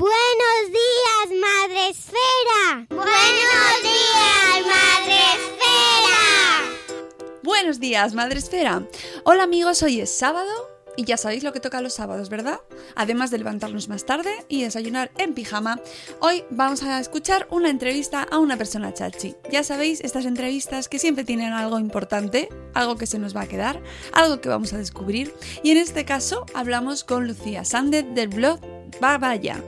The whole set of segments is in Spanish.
Buenos días, Madre Esfera. Buenos días, Madre Esfera. Buenos días, Madre Esfera. Hola amigos, hoy es sábado y ya sabéis lo que toca los sábados, ¿verdad? Además de levantarnos más tarde y desayunar en pijama, hoy vamos a escuchar una entrevista a una persona chachi. Ya sabéis, estas entrevistas que siempre tienen algo importante, algo que se nos va a quedar, algo que vamos a descubrir. Y en este caso hablamos con Lucía Sández del blog Babaya,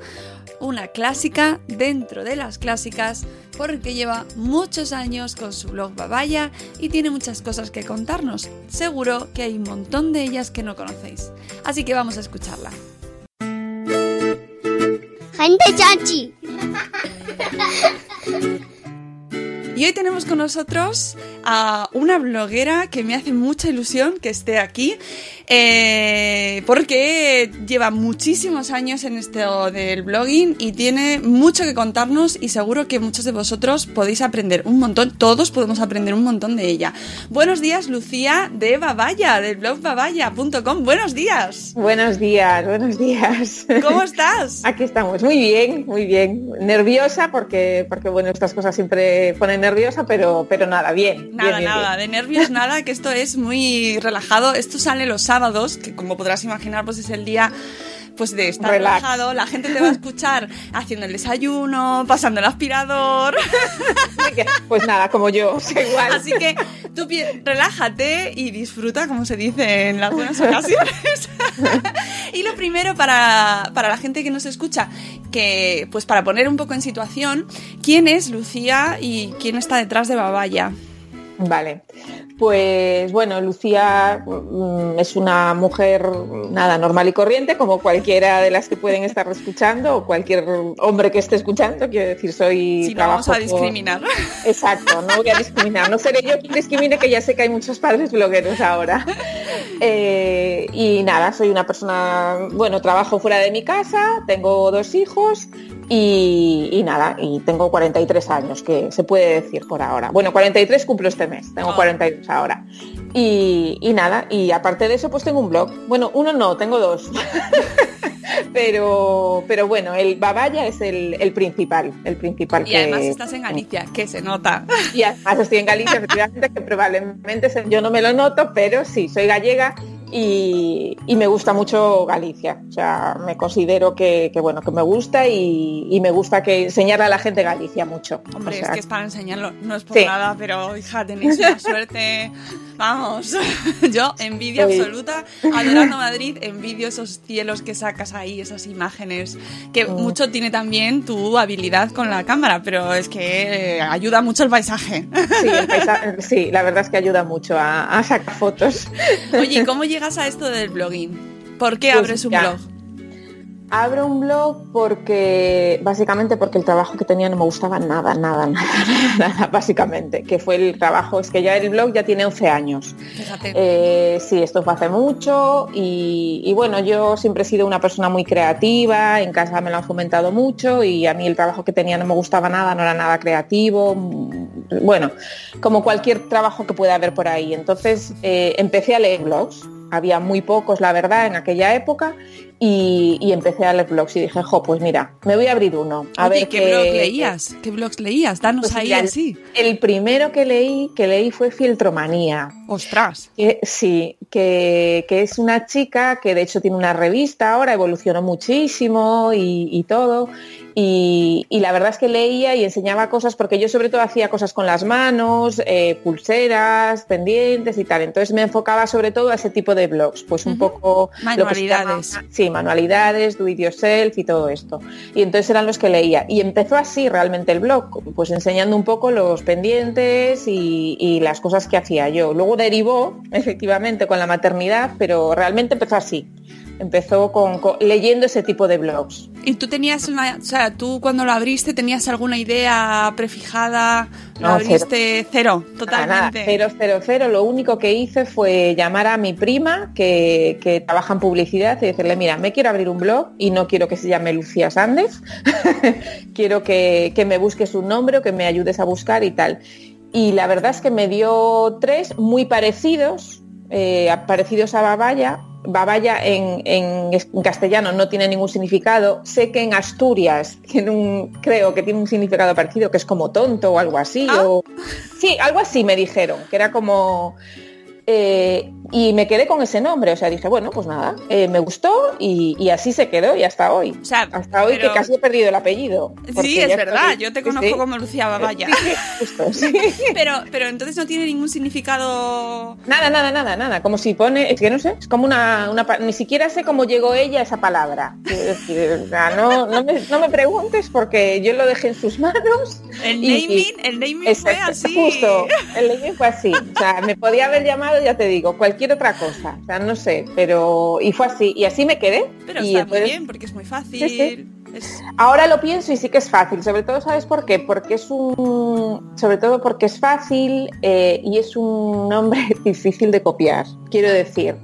una clásica dentro de las clásicas porque lleva muchos años con su blog Babaya y tiene muchas cosas que contarnos. Seguro que hay un montón de ellas que no conocéis. Así que vamos a escucharla. Gente chachi. Y hoy tenemos con nosotros a una bloguera que me hace mucha ilusión que esté aquí, eh, porque lleva muchísimos años en esto del blogging y tiene mucho que contarnos y seguro que muchos de vosotros podéis aprender un montón, todos podemos aprender un montón de ella. Buenos días, Lucía de Babaya, del blog babaya.com. Buenos días. Buenos días, buenos días. ¿Cómo estás? Aquí estamos, muy bien, muy bien. Nerviosa porque, porque bueno, estas cosas siempre ponen nerviosa, pero, pero nada, bien. Nada, bien, bien, nada, bien. de nervios nada, que esto es muy relajado. Esto sale los sábados, que como podrás imaginar, pues es el día pues de estar Relax. relajado. La gente te va a escuchar haciendo el desayuno, pasando el aspirador. Pues nada, como yo, igual. Así que tú relájate y disfruta, como se dice en las buenas ocasiones. y lo primero para, para la gente que nos escucha, que pues para poner un poco en situación, ¿quién es Lucía y quién está detrás de Babaya? Vale. Pues bueno, Lucía mm, es una mujer nada normal y corriente, como cualquiera de las que pueden estar escuchando o cualquier hombre que esté escuchando. Quiero decir, soy Si no vamos a por- discriminar. Exacto, no voy a discriminar. No seré yo quien discrimine, que ya sé que hay muchos padres blogueros ahora. Eh, y nada, soy una persona, bueno, trabajo fuera de mi casa, tengo dos hijos y, y nada, y tengo 43 años, que se puede decir por ahora. Bueno, 43 cumplo este mes, tengo Oh. 42 ahora. Y, y nada, y aparte de eso, pues tengo un blog. Bueno, uno no, tengo dos. pero, pero bueno, el Babaya es el, el principal, el principal. Y además que- estás en Galicia, que se nota. y además estoy en Galicia, efectivamente, que probablemente se- yo no me lo noto, pero sí, soy gallega y, y me gusta mucho Galicia. O sea, me considero que, que, bueno, que me gusta y, y me gusta que enseñarle a la gente Galicia mucho. Hombre, O sea, es que es para enseñarlo, no es por Sí. nada, pero hija, tenéis una suerte. Vamos, yo envidia Sí. absoluta. Adorando Madrid, envidio esos cielos que sacas ahí, esas imágenes, que Mm. mucho tiene también tu habilidad con la cámara, pero es que ayuda mucho el paisaje. sí, el paisa- sí, la verdad es que ayuda mucho a, a sacar fotos. Oye, ¿y ¿cómo llegas a esto del blogging? ¿Por qué Pues abres un blog? Abro un blog porque, básicamente porque el trabajo que tenía no me gustaba nada, nada, nada, nada, básicamente. Que fue el trabajo, es que ya el blog ya tiene 11 años. Fíjate. Eh, sí, esto fue hace mucho y, y bueno, yo siempre he sido una persona muy creativa, en casa me lo han fomentado mucho y a mí el trabajo que tenía no me gustaba nada, no era nada creativo, mm, bueno, como cualquier trabajo que pueda haber por ahí. Entonces eh, empecé a leer blogs, había muy pocos, la verdad, en aquella época y, y empecé a leer blogs y dije, jo, pues mira, me voy a abrir uno. A Oye, ver ¿qué, blog leías? ¿Qué blogs leías? Danos Pues ahí mira, así. El primero que leí, que leí fue Filtromanía. Ostras. Que- sí, que, que es una chica que de hecho tiene una revista ahora, evolucionó muchísimo y, y todo. Y, y la verdad es que leía y enseñaba cosas, porque yo sobre todo hacía cosas con las manos, eh, pulseras, pendientes y tal. Entonces me enfocaba sobre todo a ese tipo de blogs, pues un poco... lo que se llama- Manualidades. sí, manualidades, do it yourself y todo esto. Y entonces eran los que leía. Y empezó así realmente el blog, pues enseñando un poco los pendientes y, y las cosas que hacía yo. Luego derivó, efectivamente, con la maternidad, pero realmente empezó así. Empezó con, con- leyendo ese tipo de blogs. ¿Y tú tenías una, o sea, tú cuando lo abriste tenías alguna idea prefijada? Lo No, abriste cero, totalmente. nada, cero, cero, cero. Lo único que hice fue llamar a mi prima que, que trabaja en publicidad y decirle, mira, me quiero abrir un blog y no quiero que se llame Lucía Sández. quiero que, que me busques un nombre o que me ayudes a buscar y tal. Y la verdad es que me dio tres muy parecidos, eh, parecidos a Babaya. Babaya en, en castellano no tiene ningún significado. Sé que en Asturias tiene un, creo que tiene un significado parecido, que es como tonto o algo así. Ah. o- Sí, algo así me dijeron, que era como... eh, y me quedé con ese nombre, o sea, dije, bueno, pues nada, eh, me gustó y, y así se quedó y hasta hoy. O sea, hasta hoy pero- que casi he perdido el apellido. Sí, es verdad, estoy- yo te conozco sí. como Lucía Babaya. Sí, sí, justo, sí. Pero, pero entonces no tiene ningún significado. Nada, nada, nada, nada. Como si pone, es que no sé, es como una, una ni siquiera sé cómo llegó ella a esa palabra. O sea, no, no, me, no me preguntes porque yo lo dejé en sus manos. El Y- naming, el naming fue así. Justo, el naming fue así. O sea, me podía haber llamado, ya te digo, cualquier otra cosa. O sea, no sé, pero y fue así. Y así me quedé. Pero y está muy bien porque es muy fácil. Sí, sí. Es- Ahora lo pienso y sí que es fácil, sobre todo, ¿sabes por qué? Porque es un, sobre todo porque es fácil eh, y es un nombre difícil de copiar. Quiero decir,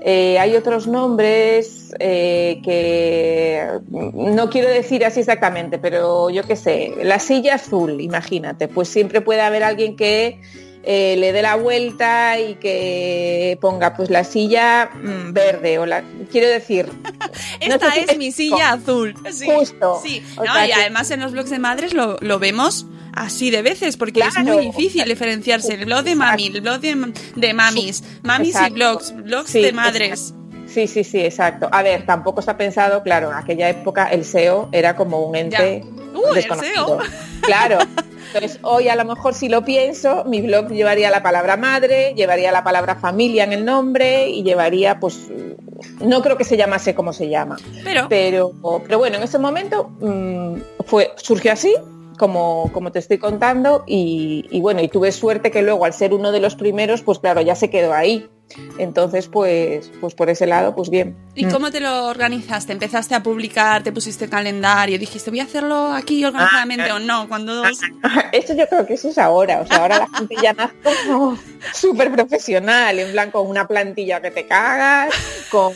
eh, hay otros nombres eh, que no quiero decir así exactamente, pero yo qué sé, la silla azul, imagínate, pues siempre puede haber alguien que eh, le dé la vuelta y que ponga pues la silla mm, verde o la quiero decir no Esta si es mi silla azul. Sí, Justo. Sí. No, sea y que- además en los blogs de madres lo, lo vemos así de veces, porque es muy difícil diferenciarse el blog de mami, el blog de, de mamis, mamis y blogs, blogs Sí, de madres. Sí, sí, sí, exacto. A ver, tampoco está pensado, claro, en aquella época el SEO era como un ente el desconocido. SEO. Claro. Entonces, hoy a lo mejor si lo pienso, mi blog llevaría la palabra madre, llevaría la palabra familia en el nombre y llevaría, pues, no creo que se llamase como se llama. Pero, Pero, pero bueno, en ese momento mm, fue, surgió así, como, como te estoy contando, y, y bueno, y tuve suerte que luego al ser uno de los primeros, pues claro, ya se quedó ahí. Entonces, pues, pues por ese lado, pues bien. ¿y Mm. cómo te lo organizaste? ¿Empezaste a publicar, te pusiste calendario, dijiste voy a hacerlo aquí organizadamente Ah, o no? Cuando Esto yo creo que eso es ahora, o sea, ahora la gente ya nace como súper profesional, en plan con una plantilla que te cagas, con,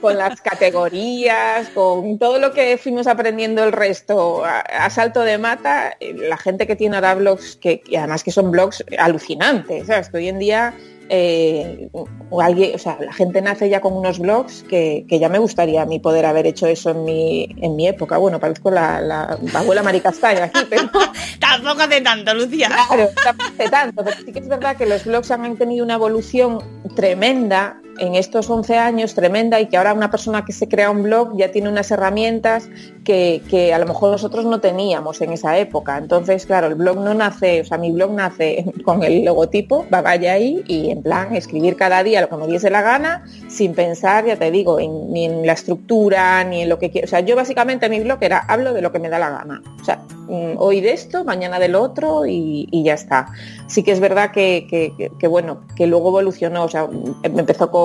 con las categorías, con todo lo que fuimos aprendiendo el resto a, a salto de mata, eh, la gente que tiene ahora blogs, que, y además que son blogs alucinantes, ¿sabes? Que hoy en día eh, o alguien, o sea, la gente nace ya con unos blogs que, que ya me gustaría a mí poder haber hecho eso en mi, en mi época. Bueno, parezco la, la abuela Maricastaña aquí, pero tampoco hace tanto, Lucía. Claro, tampoco hace tanto, pero sí que es verdad que los blogs han tenido una evolución tremenda en estos 11 años, tremenda, y que ahora una persona que se crea un blog ya tiene unas herramientas que, que, a lo mejor nosotros no teníamos en esa época. Entonces, claro, el blog no nace, o sea, mi blog nace con el logotipo, vaya ahí y en plan escribir cada día lo que me diese la gana, sin pensar, ya te digo, ni en la estructura, ni en lo que quiero. O sea, yo básicamente mi blog era hablo de lo que me da la gana. O sea, mm, hoy de esto, mañana del otro y, ya está. Sí que es verdad que, bueno, que luego evolucionó, o sea, empezó con,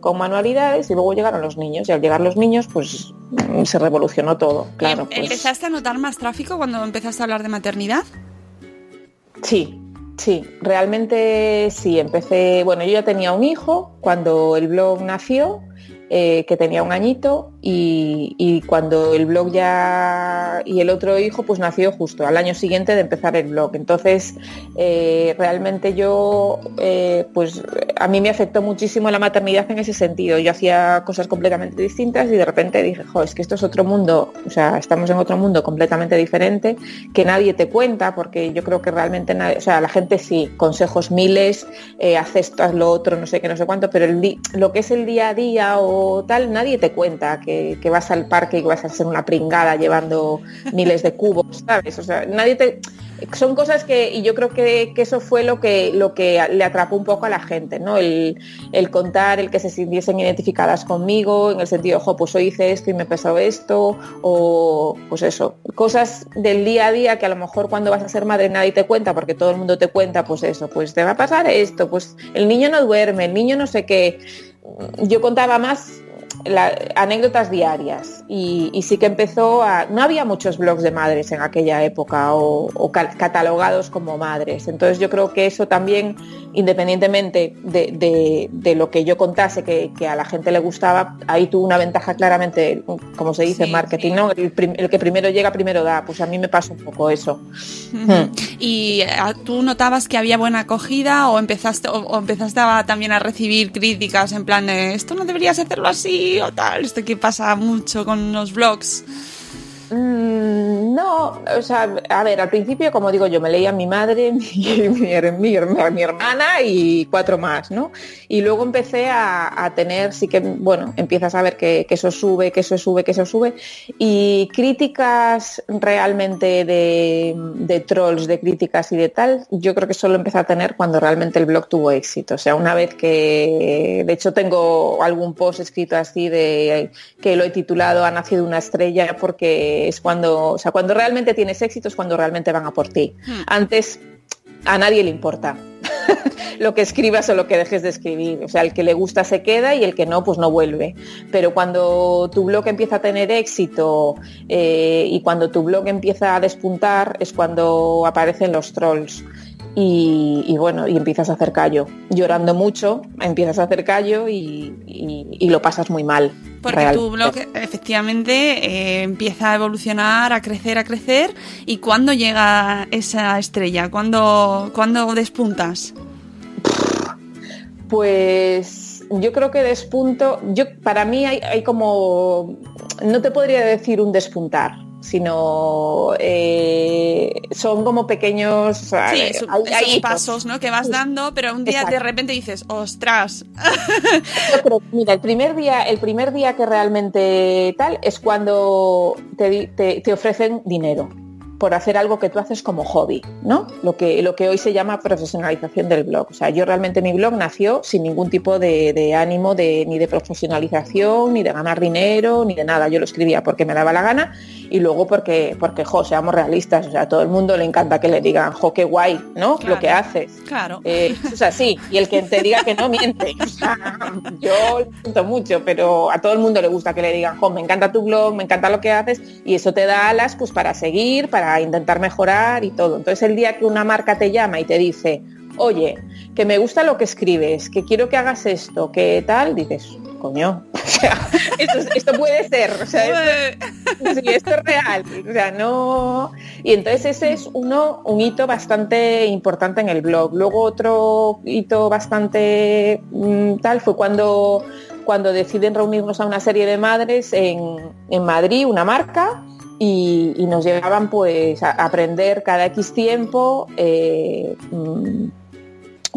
con manualidades y luego llegaron los niños y al llegar los niños, pues mm, se revolucionó todo, claro. Em, pues. ¿Empezaste a notar más tráfico cuando empezaste a hablar de maternidad? Sí, sí, realmente sí. Empecé, bueno, yo ya tenía un hijo cuando el blog nació, eh, que tenía un añito, y, cuando el blog ya y el otro hijo pues nació justo al año siguiente de empezar el blog. Entonces eh, realmente yo eh, pues a mí me afectó muchísimo la maternidad en ese sentido. Yo hacía cosas completamente distintas y de repente dije jo es que esto es otro mundo o sea estamos en otro mundo completamente diferente que nadie te cuenta porque yo creo que realmente nadie o sea la gente sí consejos miles eh, haz esto haz lo otro no sé qué no sé cuánto pero lo que es el día a día o tal nadie te cuenta que que, vas al parque y que vas a ser una pringada llevando miles de cubos, ¿sabes? O sea, nadie te... Son cosas que, y yo creo que, eso fue lo que, lo que le atrapó un poco a la gente, ¿no? El, contar, el que se sintiesen identificadas conmigo, en el sentido, ojo, pues hoy hice esto y me pasó esto, o pues eso, cosas del día a día que a lo mejor cuando vas a ser madre nadie te cuenta, porque todo el mundo te cuenta, pues eso, pues te va a pasar esto, pues el niño no duerme, el niño no sé qué. Yo contaba más anécdotas diarias y, sí que empezó a... No había muchos blogs de madres en aquella época o, catalogados como madres. Entonces yo creo que eso también, independientemente de, lo que yo contase que, a la gente le gustaba, ahí tuvo una ventaja claramente, como se dice en marketing, ¿no? El, que primero llega, primero da. Pues a mí me pasa un poco eso. Hmm. ¿Y eh, tú notabas que había buena acogida o empezaste, o, empezaste también a recibir críticas en plan de esto no deberías hacerlo así o tal? Esto que pasa mucho con los blogs. Mm, no, o sea, a ver, al principio, como digo yo, me leía mi madre, mi, mi, hermana y cuatro más, ¿no? Y luego empecé a, tener, sí que, bueno, empiezas a ver que, eso sube, que eso sube, que eso sube. Y críticas realmente de, trolls, de críticas y de tal, yo creo que solo empecé a tener cuando realmente el blog tuvo éxito. O sea, una vez que, de hecho, tengo algún post escrito así de que lo he titulado Ha nacido una estrella porque es cuando, o sea, cuando realmente tienes éxito es cuando realmente van a por ti. Hmm. Antes a nadie le importa lo que escribas o lo que dejes de escribir. O sea, el que le gusta se queda y el que no, pues no vuelve. Pero cuando tu blog empieza a tener éxito eh, y cuando tu blog empieza a despuntar es cuando aparecen los trolls y, bueno, y empiezas a hacer callo. Llorando mucho, empiezas a hacer callo y, lo pasas muy mal. Porque tu blog efectivamente eh, empieza a evolucionar, a crecer, a crecer. ¿Y cuándo llega esa estrella? ¿Cuándo, cuándo despuntas? Pues yo creo que despunto, yo para mí hay, hay como, no te podría decir un despuntar, sino eh, son como pequeños sí, hay, pasos ¿no? que vas dando, pero un día de repente dices, ostras. mira, el primer día, el primer día que realmente tal es cuando te ofrecen dinero por hacer algo que tú haces como hobby, ¿no? Lo que, lo que hoy se llama profesionalización del blog. O sea, yo realmente mi blog nació sin ningún tipo de, ánimo de, ni de profesionalización, ni de ganar dinero, ni de nada. Yo lo escribía porque me daba la gana y luego porque, porque jo, seamos realistas. O sea, a todo el mundo le encanta que le digan, jo, qué guay, ¿no? Lo que haces. Claro. Eh, o sea, sí, y el que te diga que no miente. yo lo siento mucho, pero a todo el mundo le gusta que le digan, jo, me encanta tu blog, me encanta lo que haces y eso te da alas pues para seguir, para intentar mejorar y todo. Entonces el día que una marca te llama y te dice, oye, que me gusta lo que escribes, que quiero que hagas esto, que tal, dices, coño, esto, puede ser, o sea, esto, es real, o sea, no... Y entonces ese es uno, un hito bastante importante en el blog. Luego otro hito bastante mm, tal fue cuando, cuando deciden reunirnos a una serie de madres en, en Madrid, una marca, y, nos llevaban pues a aprender cada X tiempo eh, mm,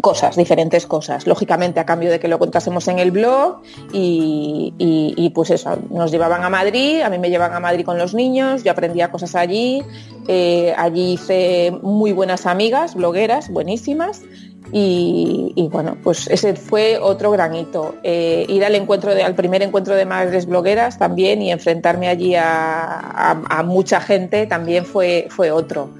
cosas, diferentes cosas, lógicamente a cambio de que lo contásemos en el blog y, y, pues eso, nos llevaban a Madrid, a mí me llevan a Madrid con los niños, yo aprendía cosas allí, eh, allí hice muy buenas amigas, blogueras, buenísimas. Y, bueno, pues ese fue otro gran hito. Eh, ir al encuentro al primer encuentro de madres blogueras también y enfrentarme allí a, a mucha gente también fue, fue otro.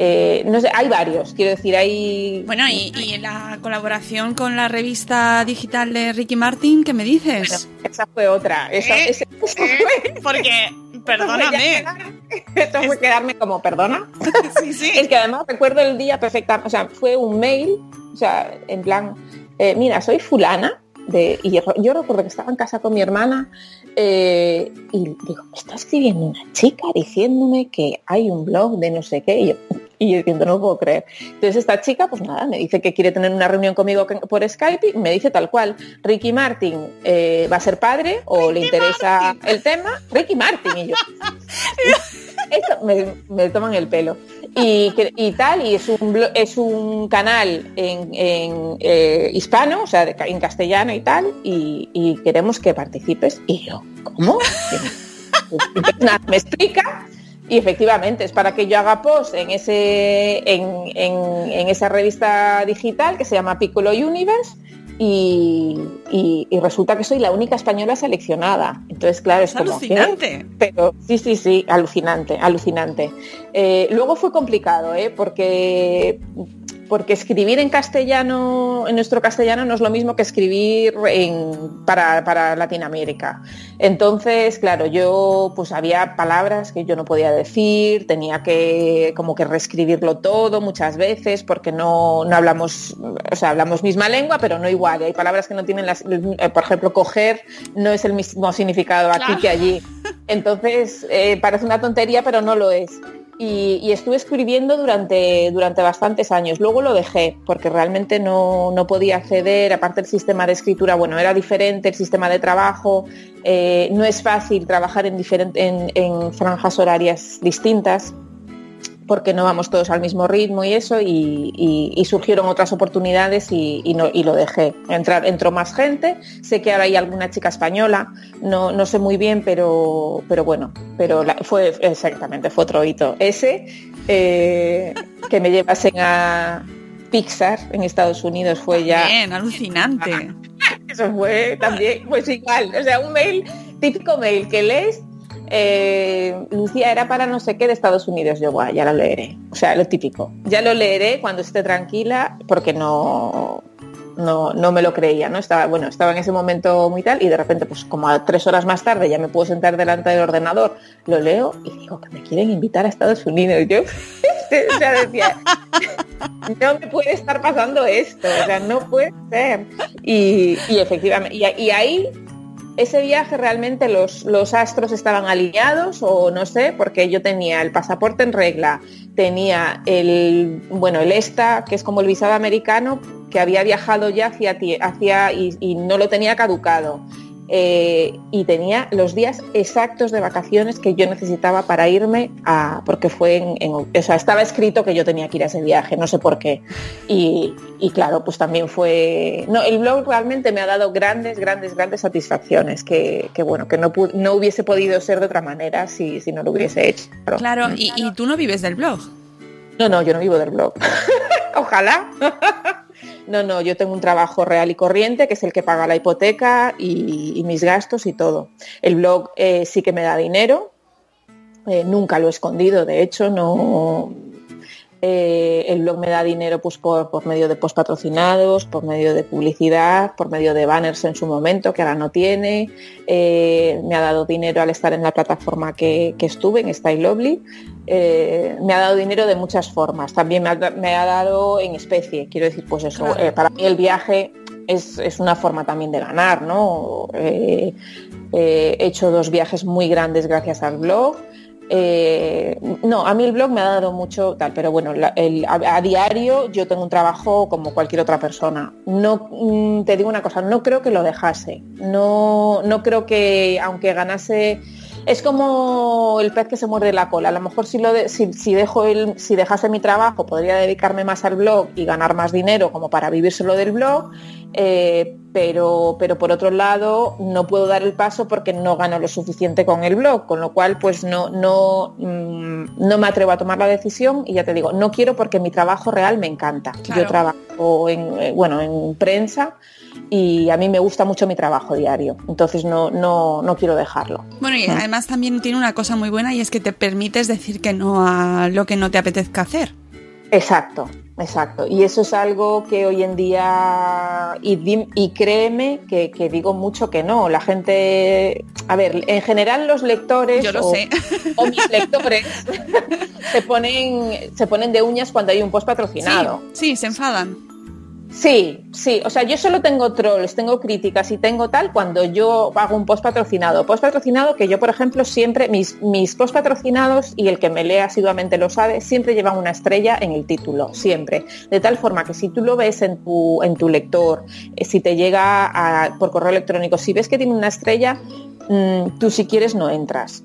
Eh, no sé, hay varios, quiero decir, hay... Bueno, y, la colaboración con la revista digital de Ricky Martin, ¿qué me dices? esa fue otra, esa, ¿Eh? ¿Eh? Porque, perdóname. Esto fue quedarme como, ¿perdona? sí, sí. Es que además recuerdo el día perfectamente, o sea, fue un mail, o sea, en plan, mira, soy fulana, de, y yo, recuerdo que estaba en casa con mi hermana y digo, me está escribiendo una chica diciéndome que hay un blog de no sé qué. Y yo, y yo diciendo, no puedo creer. Entonces esta chica, pues nada, me dice que quiere tener una reunión conmigo por Skype y me dice tal cual, Ricky Martin eh, va a ser padre o le interesa el tema. Ricky Martin y yo. Eso me, toman el pelo. Y, tal, y es un, es un canal en, eh, hispano, o sea, en castellano y tal, y, queremos que participes. Y yo, ¿cómo? me explica y efectivamente, es para que yo haga post en, ese, en, esa revista digital que se llama Piccolo Universe y, resulta que soy la única española seleccionada. Entonces, claro, es, como alucinante. Pero sí, sí, sí, alucinante, alucinante. Eh, luego fue complicado, ¿eh? porque porque escribir en castellano, en nuestro castellano, no es lo mismo que escribir para, Latinoamérica. Entonces, claro, yo pues había palabras que yo no podía decir, tenía que como que reescribirlo todo muchas veces porque no, hablamos, o sea, hablamos misma lengua, pero no igual. Hay palabras que no tienen las, eh, por ejemplo, coger no es el mismo significado aquí que allí. Entonces, eh, parece una tontería, pero no lo es y, estuve escribiendo durante, durante bastantes años. Luego lo dejé porque realmente no, podía acceder, aparte el sistema de escritura, bueno, era diferente, el sistema de trabajo, eh, no es fácil trabajar en, en franjas horarias distintas porque no vamos todos al mismo ritmo y eso, y, surgieron otras oportunidades y, lo dejé. Entrar, entró más gente, sé que ahora hay alguna chica española, no, no sé muy bien, pero, pero bueno, pero fue exactamente, fue otro hito. Ese, eh, que me llevasen a Pixar en Estados Unidos fue ya... Bien, alucinante. Eso fue también, pues igual, o sea, un mail, típico mail que lees eh, Lucía era para no sé qué de Estados Unidos. Yo, ya lo leeré. O sea, lo típico. Ya lo leeré cuando esté tranquila porque no, no, no, me lo creía, ¿no? Estaba, bueno, estaba en ese momento muy tal y de repente, pues como a tres horas más tarde ya me puedo sentar delante del ordenador, lo leo y digo que me quieren invitar a Estados Unidos. Yo, o sea, decía, no me puede estar pasando esto, o sea, no puede ser. Y, efectivamente, y ahí ese viaje realmente los, los, astros estaban alineados o no sé, porque yo tenía el pasaporte en regla, tenía el, bueno, el ESTA, que es como el visado americano, que había viajado ya hacia, hacia y no lo tenía caducado. Eh, y tenía los días exactos de vacaciones que yo necesitaba para irme a, porque fue en, o sea, estaba escrito que yo tenía que ir a ese viaje, no sé por qué. Y, claro, pues también fue, no, el blog realmente me ha dado grandes, grandes, grandes satisfacciones que, bueno, que no, no hubiese podido ser de otra manera si, si no lo hubiese hecho. Claro, ¿Y, ¿y tú no vives del blog? No, no, yo no vivo del blog. Ojalá. No, no, yo tengo un trabajo real y corriente, que es el que paga la hipoteca y, mis gastos y todo. El blog eh, sí que me da dinero, eh, nunca lo he escondido, de hecho, no, eh, el blog me da dinero pues, por, medio de post patrocinados, por medio de publicidad, por medio de banners en su momento, que ahora no tiene. Eh, me ha dado dinero al estar en la plataforma que, estuve, en Style Lovely. Eh, me ha dado dinero de muchas formas. También me ha, dado en especie. Quiero decir, pues eso, para mí el viaje es, es, una forma también de ganar, ¿no? he hecho dos viajes muy grandes gracias al blog. Eh, no, a mí el blog me ha dado mucho tal, pero bueno, a, diario yo tengo un trabajo como cualquier otra persona. No mm, te digo una cosa, no creo que lo dejase. No, no creo que aunque ganase es como el pez que se muerde la cola. A lo mejor si, lo si, dejo el, si dejase mi trabajo podría dedicarme más al blog y ganar más dinero como para vivir solo del blog, eh, pero, pero por otro lado no puedo dar el paso porque no gano lo suficiente con el blog, con lo cual pues no, no, mm, no me atrevo a tomar la decisión y ya te digo, no quiero porque mi trabajo real me encanta. Yo trabajo en, eh, bueno, en prensa y a mí me gusta mucho mi trabajo diario, entonces no, no, no quiero dejarlo. Bueno, y además también tiene una cosa muy buena y es que te permites decir que no a lo que no te apetezca hacer. Exacto, exacto. Y eso es algo que hoy en día, y, créeme que, digo mucho que no. La gente, a ver, en general los lectores Yo lo o, sé. o mis lectores se ponen, se ponen de uñas cuando hay un post patrocinado. sí, se enfadan. Sí, sí, o sea, yo solo tengo trolls, tengo críticas y tengo tal cuando yo hago un post patrocinado. Post patrocinado que yo, por ejemplo, siempre, mis, mis post patrocinados, y el que me lee asiduamente lo sabe, siempre llevan una estrella en el título, siempre. De tal forma que si tú lo ves en tu, en tu lector, eh, si te llega por correo electrónico, si ves que tiene una estrella, mm, tú si quieres no entras.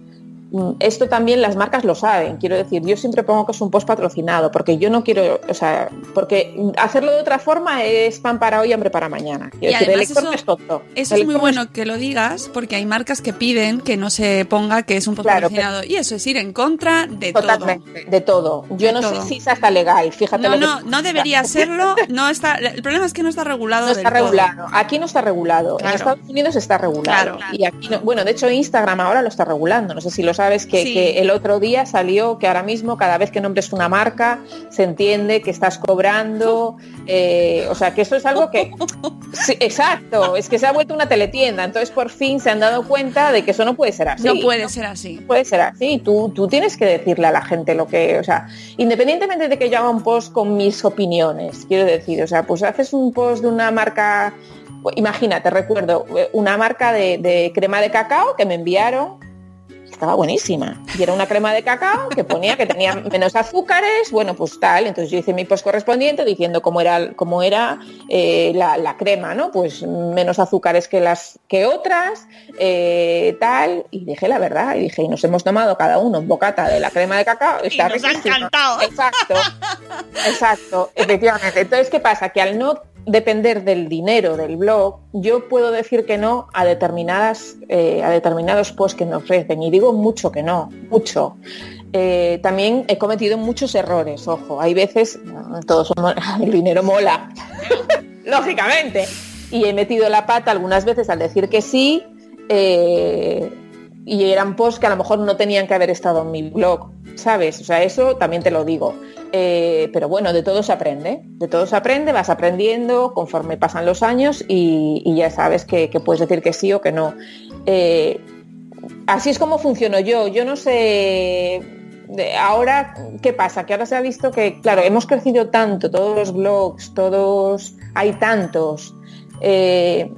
Mm, esto también las marcas lo saben. Quiero decir, yo siempre pongo que es un post patrocinado, porque yo no quiero, o sea, porque hacerlo de otra forma es pan para hoy, hambre para mañana. Quiero decir, el lector es tonto. Eso es muy bueno que lo digas, porque hay marcas que piden que no se ponga que es un post patrocinado. y eso es ir en contra de totalmente, De todo. Yo no sé si es hasta legal, fíjate. No, no, no debería serlo. No está, el problema es que no está regulado. No está regulado. Aquí no está regulado. En Estados Unidos está regulado. Y aquí bueno, de hecho Instagram ahora lo está regulando. No sé si lo sabes que, el otro día salió que ahora mismo cada vez que nombres una marca se entiende que estás cobrando, eh, o sea que eso es algo que... exacto, es que se ha vuelto una teletienda, entonces por fin se han dado cuenta de que eso no puede ser así. No puede ser así. puede ser así, tú, tú tienes que decirle a la gente lo que, o sea, independientemente de que yo haga un post con mis opiniones, quiero decir, o sea, pues haces un post de una marca imagínate, recuerdo eh, una marca de, crema de cacao que me enviaron estaba buenísima. Y era una crema de cacao que ponía que tenía menos azúcares, bueno, pues tal. Entonces yo hice mi post correspondiente diciendo cómo era, cómo era eh, la, crema, ¿no? Pues menos azúcares que las que otras, eh, tal. Y dije la verdad, y dije, y nos hemos tomado cada uno un bocata de la crema de cacao. Está y nos ha encantado. Exacto, exacto, efectivamente. Entonces, ¿qué pasa? Que al no depender del dinero del blog, yo puedo decir que no a determinadas eh, a determinados posts que me ofrecen y digo mucho que no, mucho. Eh, también he cometido muchos errores, ojo, hay veces, todos somos, el dinero mola, lógicamente, y he metido la pata algunas veces al decir que sí, eh, y eran posts que a lo mejor no tenían que haber estado en mi blog, ¿sabes? O sea, eso también te lo digo. Eh, pero bueno, de todo se aprende, de todo se aprende, vas aprendiendo conforme pasan los años y, ya sabes que, puedes decir que sí o que no. Eh, así es como funciono yo. Yo no sé ahora, ¿qué pasa? Que ahora se ha visto que, claro, hemos crecido tanto, todos los blogs, todos, hay tantos. Eh,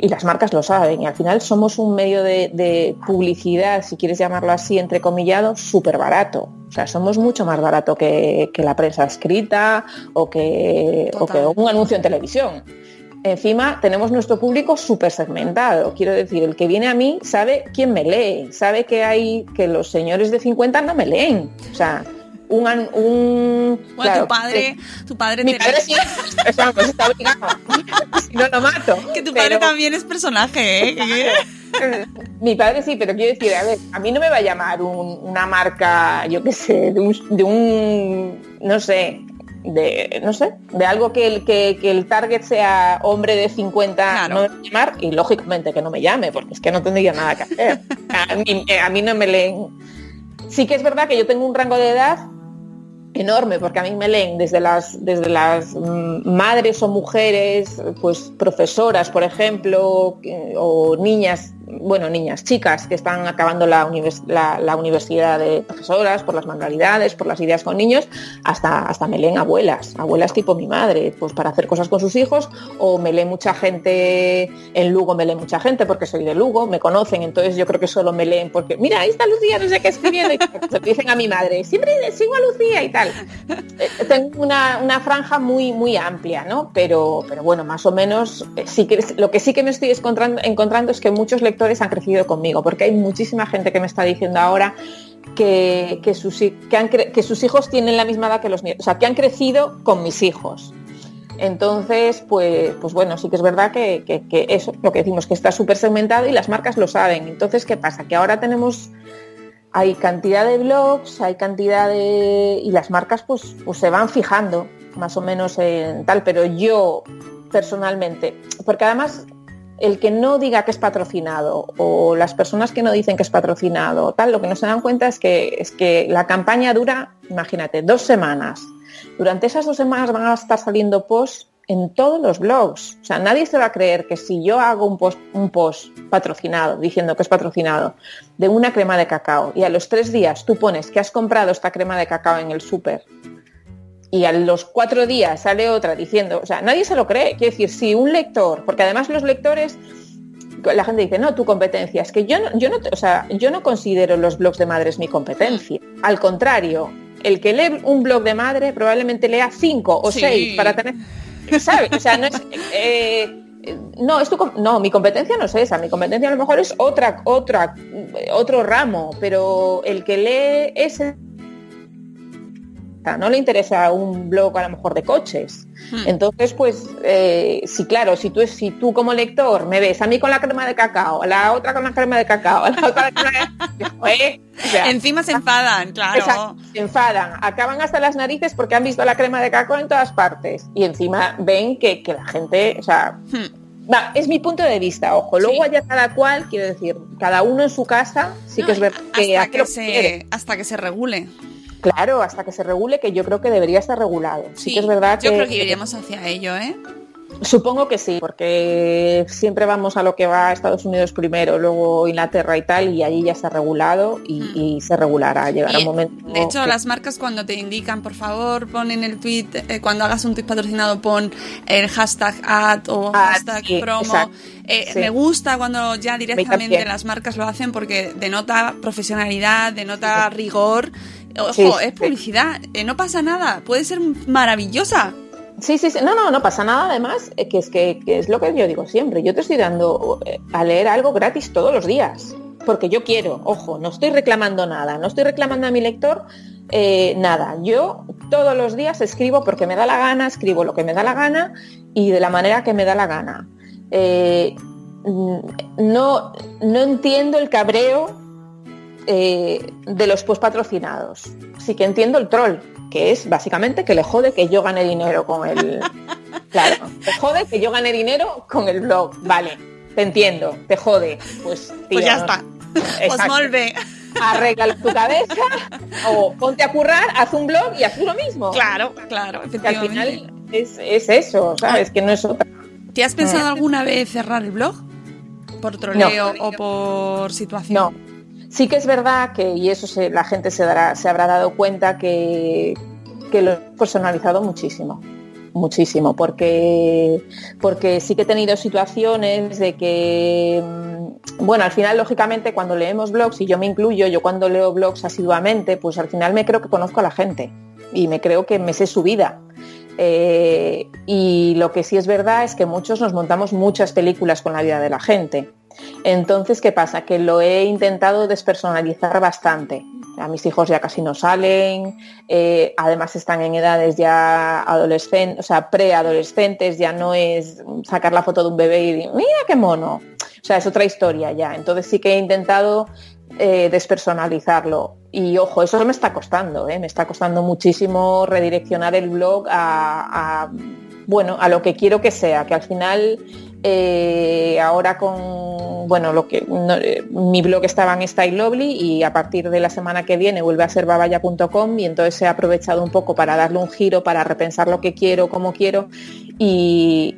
y las marcas lo saben, y al final somos un medio de, publicidad, si quieres llamarlo así, entrecomillado, súper barato. O sea, somos mucho más barato que, la prensa escrita o que, o que un anuncio en televisión. Encima tenemos nuestro público súper segmentado. Quiero decir, el que viene a mí sabe quién me lee, sabe que hay que los señores de 50 no me leen. O sea, un, un bueno, tu padre, tu padre mi padre sí, está obligado. si no lo mato. Que tu padre también es personaje, ¿eh? mi padre sí, pero quiero decir, a ver, a mí no me va a llamar una marca, yo qué sé, de un, de un, no sé, de, no sé, de algo que el, que, el target sea hombre de 50, no me va a llamar, y lógicamente que no me llame, porque es que no tendría nada que hacer. A mí, a mí no me leen. Sí que es verdad que yo tengo un rango de edad enorme, porque a mí me leen desde las, desde las mm, madres o mujeres, pues profesoras, por ejemplo, o niñas bueno, niñas, chicas que están acabando la, universidad de profesoras por las manualidades, por las ideas con niños, hasta, hasta me leen abuelas, abuelas tipo mi madre, pues para hacer cosas con sus hijos, o me lee mucha gente, en Lugo me lee mucha gente porque soy de Lugo, me conocen, entonces yo creo que solo me leen porque, mira, ahí está Lucía, no sé qué escribiendo, y dicen a mi madre, siempre sigo a Lucía y tal. Eh, tengo una, franja muy, muy amplia, ¿no? Pero, pero bueno, más o menos, eh, sí que, lo que sí que me estoy encontrando, encontrando es que muchos lectores han crecido conmigo, porque hay muchísima gente que me está diciendo ahora que, sus, que, sus hijos tienen la misma edad que los míos, o sea, que han crecido con mis hijos. Entonces, pues, pues bueno, sí que es verdad que, que, eso, lo que decimos, que está súper segmentado y las marcas lo saben. Entonces, ¿qué pasa? Que ahora tenemos, hay cantidad de blogs, hay cantidad de... y las marcas pues, pues se van fijando más o menos en tal, pero yo personalmente, porque además el que no diga que es patrocinado o las personas que no dicen que es patrocinado, tal, lo que no se dan cuenta es que, es que la campaña dura, imagínate, dos semanas. Durante esas dos semanas van a estar saliendo posts en todos los blogs. O sea, nadie se va a creer que si yo hago un post, un post patrocinado, diciendo que es patrocinado, de una crema de cacao, y a los tres días tú pones que has comprado esta crema de cacao en el súper y a los cuatro días sale otra diciendo, o sea, nadie se lo cree. Quiero decir, si un lector, porque además los lectores, la gente dice, no, tu competencia, es que yo no, yo no, o sea, yo no considero los blogs de madres mi competencia. Al contrario, el que lee un blog de madre probablemente lea cinco o seis para tener, no es... Eh, no, no, mi competencia no es esa, mi competencia a lo mejor es otra, otra, otro ramo, pero el que lee ese no le interesa un blog a lo mejor de coches. Hmm. Entonces, pues, eh, sí, claro, si tú, si tú como lector me ves a mí con la crema de cacao, a la otra con la crema de cacao, a la otra con Encima se enfadan, claro. se enfadan, acaban hasta las narices porque han visto la crema de cacao en todas partes. Y encima ven que, la gente, o sea, hmm. es mi punto de vista, ojo. Luego haya cada cual, quiero decir, cada uno en su casa, sí que es verdad que, hasta que, se, hasta que se regule. Claro, hasta que se regule, que yo creo que debería estar regulado. Sí, que es verdad yo creo que iríamos hacia ello, ¿eh? Supongo que sí, porque siempre vamos a lo que va a Estados Unidos primero, luego Inglaterra y tal, y allí ya está regulado y, mm. se regulará, llegará un momento. De hecho, las marcas cuando te indican, por favor, pon en el tweet, eh, cuando hagas un tweet patrocinado, pon el hashtag ad o ah, hashtag promo. Eh, me gusta cuando ya directamente las marcas lo hacen porque denota profesionalidad, denota rigor Ojo, es publicidad, eh, no pasa nada, puede ser maravillosa. Sí, sí, sí, no, no, no pasa nada además, eh, que es que, es lo que yo digo siempre, yo te estoy dando eh, a leer algo gratis todos los días, porque yo quiero, ojo, no estoy reclamando nada, no estoy reclamando a mi lector nada, yo todos los días escribo porque me da la gana, escribo lo que me da la gana y de la manera que me da la gana. No, no entiendo el cabreo eh, de los post patrocinados. Sí que entiendo el troll, que es básicamente que le jode que yo gane dinero con el... Claro, te jode que yo gane dinero con el blog. Vale, te entiendo, te jode. Pues, pues ya está. Os molve. Arregla tu cabeza o ponte a currar, haz un blog y haz lo mismo. Claro, claro, al final es, eso, ¿sabes? Que no es otra. ¿Te has pensado mm. alguna vez cerrar el blog? ¿Por troleo o por situación? No, Sí que es verdad que, y eso la gente se, dará, se habrá dado cuenta que, lo he personalizado muchísimo muchísimo porque porque sí que he tenido situaciones de que mm, bueno al final lógicamente cuando leemos blogs y yo me incluyo yo cuando leo blogs asiduamente pues al final me creo que conozco a la gente y me creo que me sé su vida. Eh, y lo que sí es verdad es que muchos nos montamos muchas películas con la vida de la gente entonces, ¿qué pasa? Que lo he intentado despersonalizar bastante. A mis hijos ya casi no salen, eh, además están en edades ya adolescentes, o sea, preadolescentes, ya no es sacar la foto de un bebé y decir, mira qué mono. O sea, es otra historia ya. Entonces sí que he intentado eh, despersonalizarlo. Y ojo, eso me está costando, ¿eh? me está costando muchísimo redireccionar el blog a, bueno, a lo que quiero que sea, que al final eh, ahora con, bueno, lo que eh, mi blog estaba en Style Lovely y a partir de la semana que viene vuelve a ser babaya.com y entonces he aprovechado un poco para darle un giro, para repensar lo que quiero, cómo quiero y,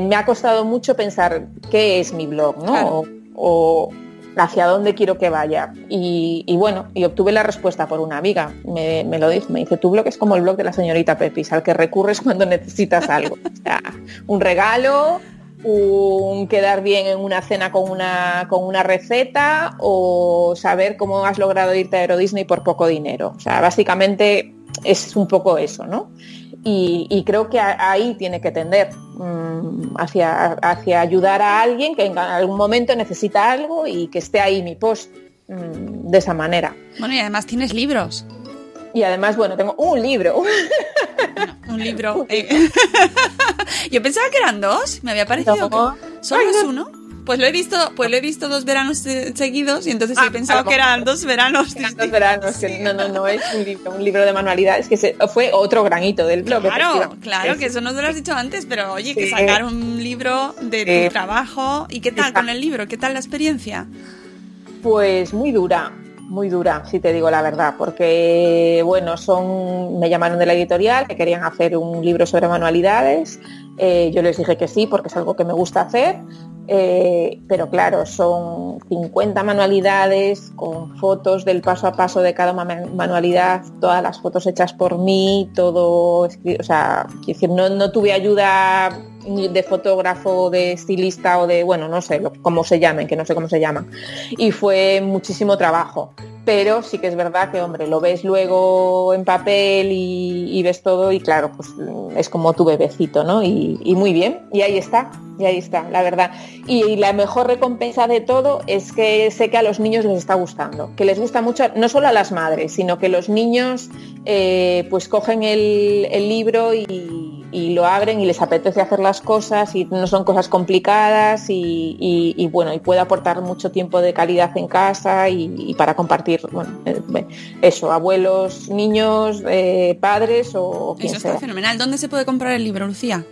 me ha costado mucho pensar qué es mi blog, ¿no? o, hacia dónde quiero que vaya. Y, bueno, y obtuve la respuesta por una amiga. Me, lo dijo, me dice, tu blog es como el blog de la señorita Pepis, al que recurres cuando necesitas algo. O sea, un regalo, un quedar bien en una cena con una, con una receta o saber cómo has logrado irte a Aero Disney por poco dinero. O sea, básicamente es un poco eso, ¿no? Y, creo que ahí tiene que tender mm, hacia, hacia ayudar a alguien que en algún momento necesita algo y que esté ahí mi post mm, de esa manera. Bueno, y además tienes libros. Y además, bueno, tengo un libro. un libro. Eh. Yo pensaba que eran dos, me había parecido que solo es uno. Pues lo he visto, pues lo he visto dos veranos seguidos y entonces he ah, pensado que eran dos veranos. dos veranos, no, no, no es un libro, un libro de manualidades que fue otro granito del blog. Claro, claro, que eso no te lo has dicho antes, pero oye, que sacar un libro de tu trabajo y qué tal con el libro, qué tal la experiencia. Pues muy dura, muy dura, si te digo la verdad, porque bueno, son, me llamaron de la editorial que querían hacer un libro sobre manualidades. Eh, yo les dije que sí, porque es algo que me gusta hacer. Eh, pero claro, son 50 manualidades con fotos del paso a paso de cada manualidad, todas las fotos hechas por mí, todo, o sea, no, no tuve ayuda de fotógrafo, de estilista o de, bueno, no sé cómo se llamen, que no sé cómo se llaman. Y fue muchísimo trabajo. Pero sí que es verdad que, hombre, lo ves luego en papel y, ves todo y claro, pues es como tu bebecito, ¿no? Y, muy bien, y ahí está, y ahí está, la verdad. Y la mejor recompensa de todo es que sé que a los niños les está gustando, que les gusta mucho, no solo a las madres, sino que los niños eh, pues cogen el libro y y lo abren y les apetece hacer las cosas y no son cosas complicadas y, bueno, y puede aportar mucho tiempo de calidad en casa y, para compartir, bueno, eh, eso, abuelos, niños, eh, padres o quien Eso está fenomenal. ¿Dónde se puede comprar el libro, Lucía?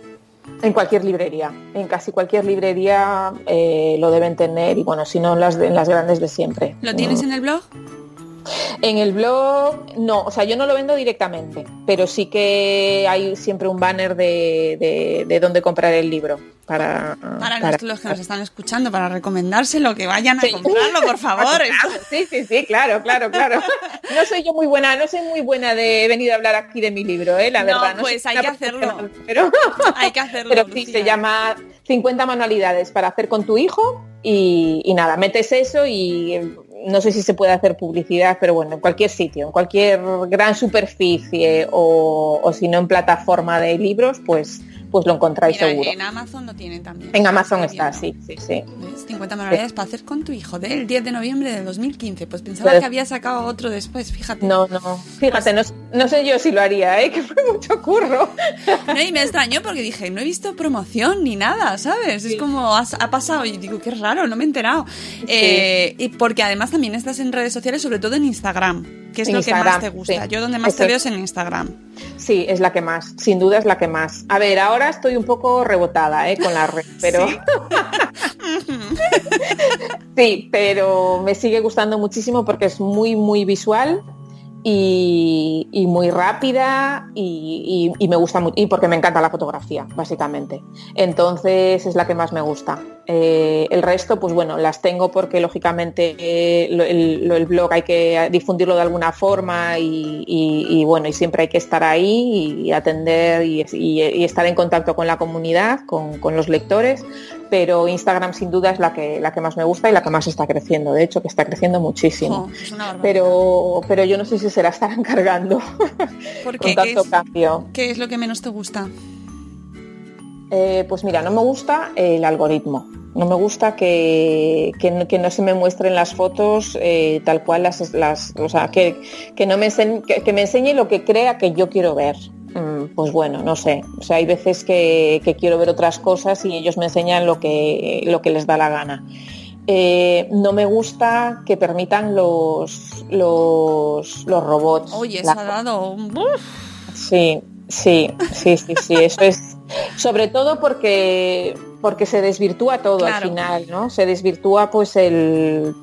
En cualquier librería, en casi cualquier librería eh, lo deben tener y bueno, si no en las, en las grandes de siempre. ¿Lo tienes en el blog? En el blog, no, o sea, yo no lo vendo directamente, pero sí que hay siempre un banner de, de, dónde comprar el libro. Para, para, los que nos están escuchando, para recomendárselo, que vayan a comprarlo, por favor. sí, sí, sí, claro, claro, claro. No soy yo muy buena, no soy muy buena de venir a hablar aquí de mi libro, ¿eh? la verdad. No, pues hay que hacerlo. Pero, hay que hacerlo. Pero sí, se llama 50 manualidades para hacer con tu hijo y, y nada, metes eso y no sé si se puede hacer publicidad, pero bueno, en cualquier sitio, en cualquier gran superficie o, o si no en plataforma de libros, pues pues lo encontráis seguro. En Amazon lo tienen también. En Amazon está, sí, sí, sí. 50 manualidades para hacer con tu hijo, del 10 de noviembre de 2015. Pues pensaba que había sacado otro después, fíjate. No, no, fíjate, no, sé yo si lo haría, ¿eh? que fue mucho curro. No, y me extrañó porque dije, no he visto promoción ni nada, ¿sabes? Es como, ha, pasado y digo, qué raro, no me he enterado. Eh, y porque además también estás en redes sociales, sobre todo en Instagram. ¿Qué es lo que más te gusta? Yo donde más te veo es en Instagram. Sí, es la que más, sin duda es la que más. A ver, ahora estoy un poco rebotada ¿eh? con la red, pero... sí, pero me sigue gustando muchísimo porque es muy, muy visual y, muy rápida y, me gusta mucho, y porque me encanta la fotografía, básicamente. Entonces es la que más me gusta. Eh, el resto, pues bueno, las tengo porque lógicamente eh, el, blog hay que difundirlo de alguna forma y, bueno, y siempre hay que estar ahí y, atender y, estar en contacto con la comunidad, con, los lectores, pero Instagram sin duda es la que, la que más me gusta y la que más está creciendo, de hecho que está creciendo muchísimo. pero, pero yo no sé si se la estarán cargando ¿Por con tanto cambio. ¿Qué es lo que menos te gusta? Eh, pues mira, no me gusta el algoritmo. No me gusta que, que, no se me muestren las fotos eh, tal cual las, las o sea, que, no me enseñe, que, me enseñe lo que crea que yo quiero ver. Mm, pues bueno, no sé. O sea, hay veces que, quiero ver otras cosas y ellos me enseñan lo que, lo que les da la gana. Eh, no me gusta que permitan los, los, los robots. Oye, eso ha dado un... Sí, sí, sí, sí, sí. Eso es sobre todo porque porque se desvirtúa todo al final, ¿no? Se desvirtúa pues el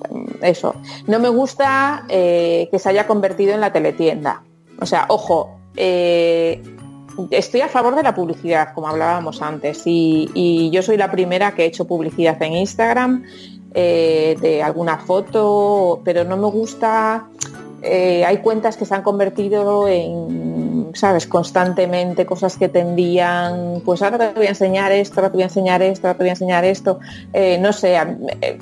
eso. No me gusta eh, que se haya convertido en la teletienda. O sea, ojo, eh, estoy a favor de la publicidad, como hablábamos antes, y, yo soy la primera que he hecho publicidad en Instagram eh, de alguna foto, pero no me gusta eh, hay cuentas que se han convertido en, sabes, constantemente cosas que tendían, pues ahora te voy a enseñar esto, ahora te voy a enseñar esto, ahora te voy a enseñar esto. Eh, no sé, eh,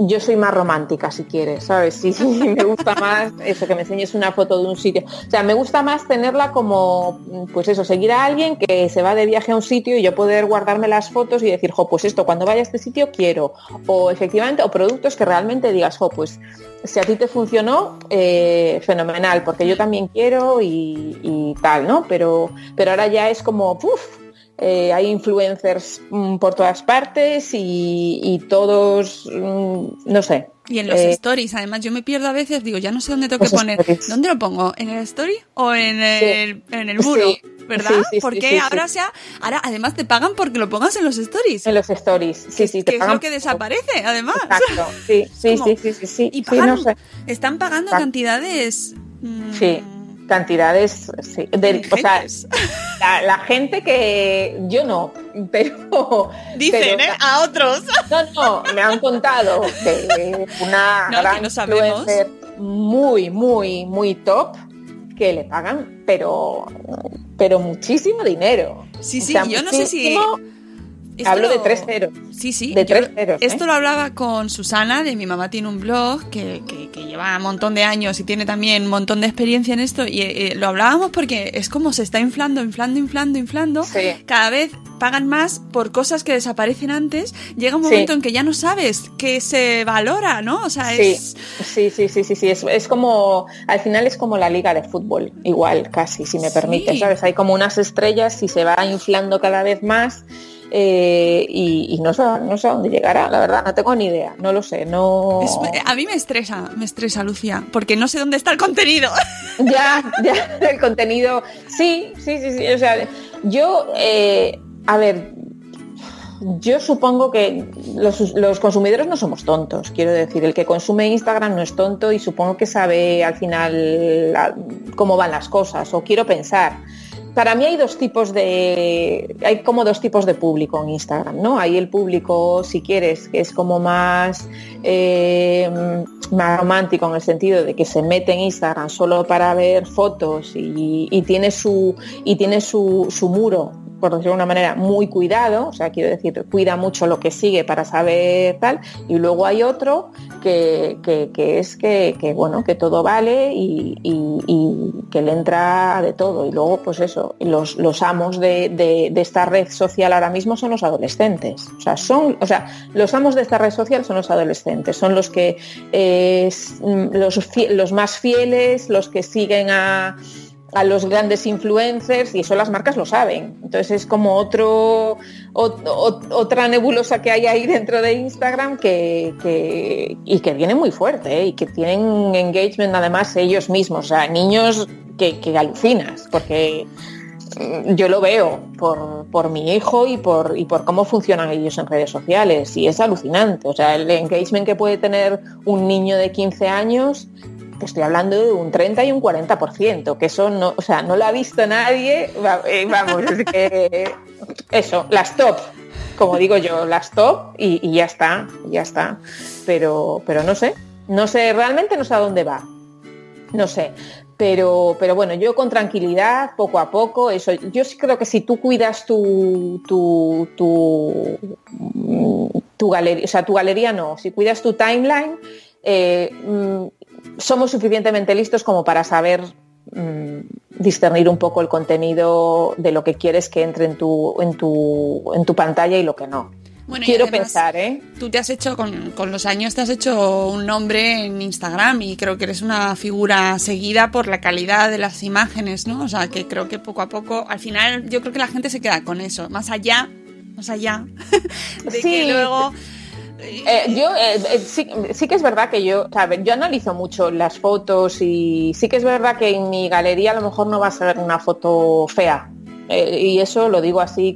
yo soy más romántica si quieres, ¿sabes? Sí, sí, me gusta más eso, que me enseñes una foto de un sitio. O sea, me gusta más tenerla como, pues eso, seguir a alguien que se va de viaje a un sitio y yo poder guardarme las fotos y decir, jo, pues esto, cuando vaya a este sitio quiero. O efectivamente, o productos que realmente digas, jo, pues si a ti te funcionó, eh, fenomenal, porque yo también quiero y, tal, ¿no? Pero, pero ahora ya es como, puff, eh, hay influencers mm, por todas partes y, todos, mm, no sé. Y en los eh, stories, además, yo me pierdo a veces, digo, ya no sé dónde tengo que poner. ¿Dónde lo pongo? ¿En el story o en el, en el muro? ¿verdad? porque ahora sea, ahora además te pagan porque lo pongas en los stories. En los stories, sí, sí, te que es lo que desaparece, además. Exacto, sí, sí, sí, sí, sí, Y pagan, están pagando cantidades. Mm, sí cantidades sí, o sea la, gente que yo no pero dicen ¿eh? a otros no no me han contado que una gran influencer muy muy muy top que le pagan, pero, pero muchísimo dinero. Sí, sí, yo no sé si... Hablo de tres ceros. Sí, sí. De tres ceros. Esto ¿eh? lo hablaba con Susana, de mi mamá tiene un blog que, lleva un montón de años y tiene también un montón de experiencia en esto. Y eh, lo hablábamos porque es como se está inflando, inflando, inflando, inflando. Cada vez pagan más por cosas que desaparecen antes. Llega un momento en que ya no sabes que se valora, ¿no? O sea, es... Sí, sí, sí, sí, sí. Es, es, como, al final es como la liga de fútbol, igual, casi, si me permite, ¿sabes? Hay como unas estrellas y se va inflando cada vez más. Eh, y, no, sé, no sé a dónde llegará, la verdad, no tengo ni idea, no lo sé, no... a mí me estresa, me estresa, Lucía, porque no sé dónde está el contenido. Ya, ya, el contenido, sí, sí, sí, sí, o sea, yo, eh, a ver, yo supongo que los, los, consumidores no somos tontos, quiero decir, el que consume Instagram no es tonto y supongo que sabe al final cómo van las cosas, o quiero pensar para mí hay dos tipos de, hay como dos tipos de público en Instagram, ¿no? Hay el público, si quieres, que es como más, eh, más romántico en el sentido de que se mete en Instagram solo para ver fotos y, tiene su y tiene su, su muro por decirlo de una manera, muy cuidado, o sea, quiero decir, cuida mucho lo que sigue para saber tal, y luego hay otro que, es que, bueno, que todo vale y, que le entra de todo. Y luego, pues eso, los, los amos de, esta red social ahora mismo son los adolescentes. O sea, son, o sea, los amos de esta red social son los adolescentes, son los que eh, los, los más fieles, los que siguen a a los grandes influencers y eso las marcas lo saben. Entonces es como otro, otra nebulosa que hay ahí dentro de Instagram que, y que viene muy fuerte ¿eh? y que tienen engagement además ellos mismos, o sea, niños que, alucinas, porque mm, yo lo veo por, por, mi hijo y por, y por cómo funcionan ellos en redes sociales y es alucinante. O sea, el engagement que puede tener un niño de 15 años estoy hablando de un 30 y un 40%, que eso no, o sea, no lo ha visto nadie, eh, vamos, es que eso, las top, como digo yo, las top y, ya está, ya está. Pero, pero no sé, no sé, realmente no sé a dónde va. No sé. Pero, pero bueno, yo con tranquilidad, poco a poco, eso, yo sí creo que si tú cuidas tu, tu, tu, galería, o sea, tu galería no, si cuidas tu timeline, eh, mm, somos suficientemente listos como para saber mm, discernir un poco el contenido de lo que quieres que entre en tu, en tu, en tu pantalla y lo que no. Quiero pensar, ¿eh? Tú te has hecho, con, con, los años, te has hecho un nombre en Instagram y creo que eres una figura seguida por la calidad de las imágenes, ¿no? O sea, que creo que poco a poco, al final, yo creo que la gente se queda con eso, más allá, más allá de que luego eh, yo eh, eh, sí, que es verdad que yo, yo analizo mucho las fotos y sí que es verdad que en mi galería a lo mejor no va a ser una foto fea. y eso lo digo así,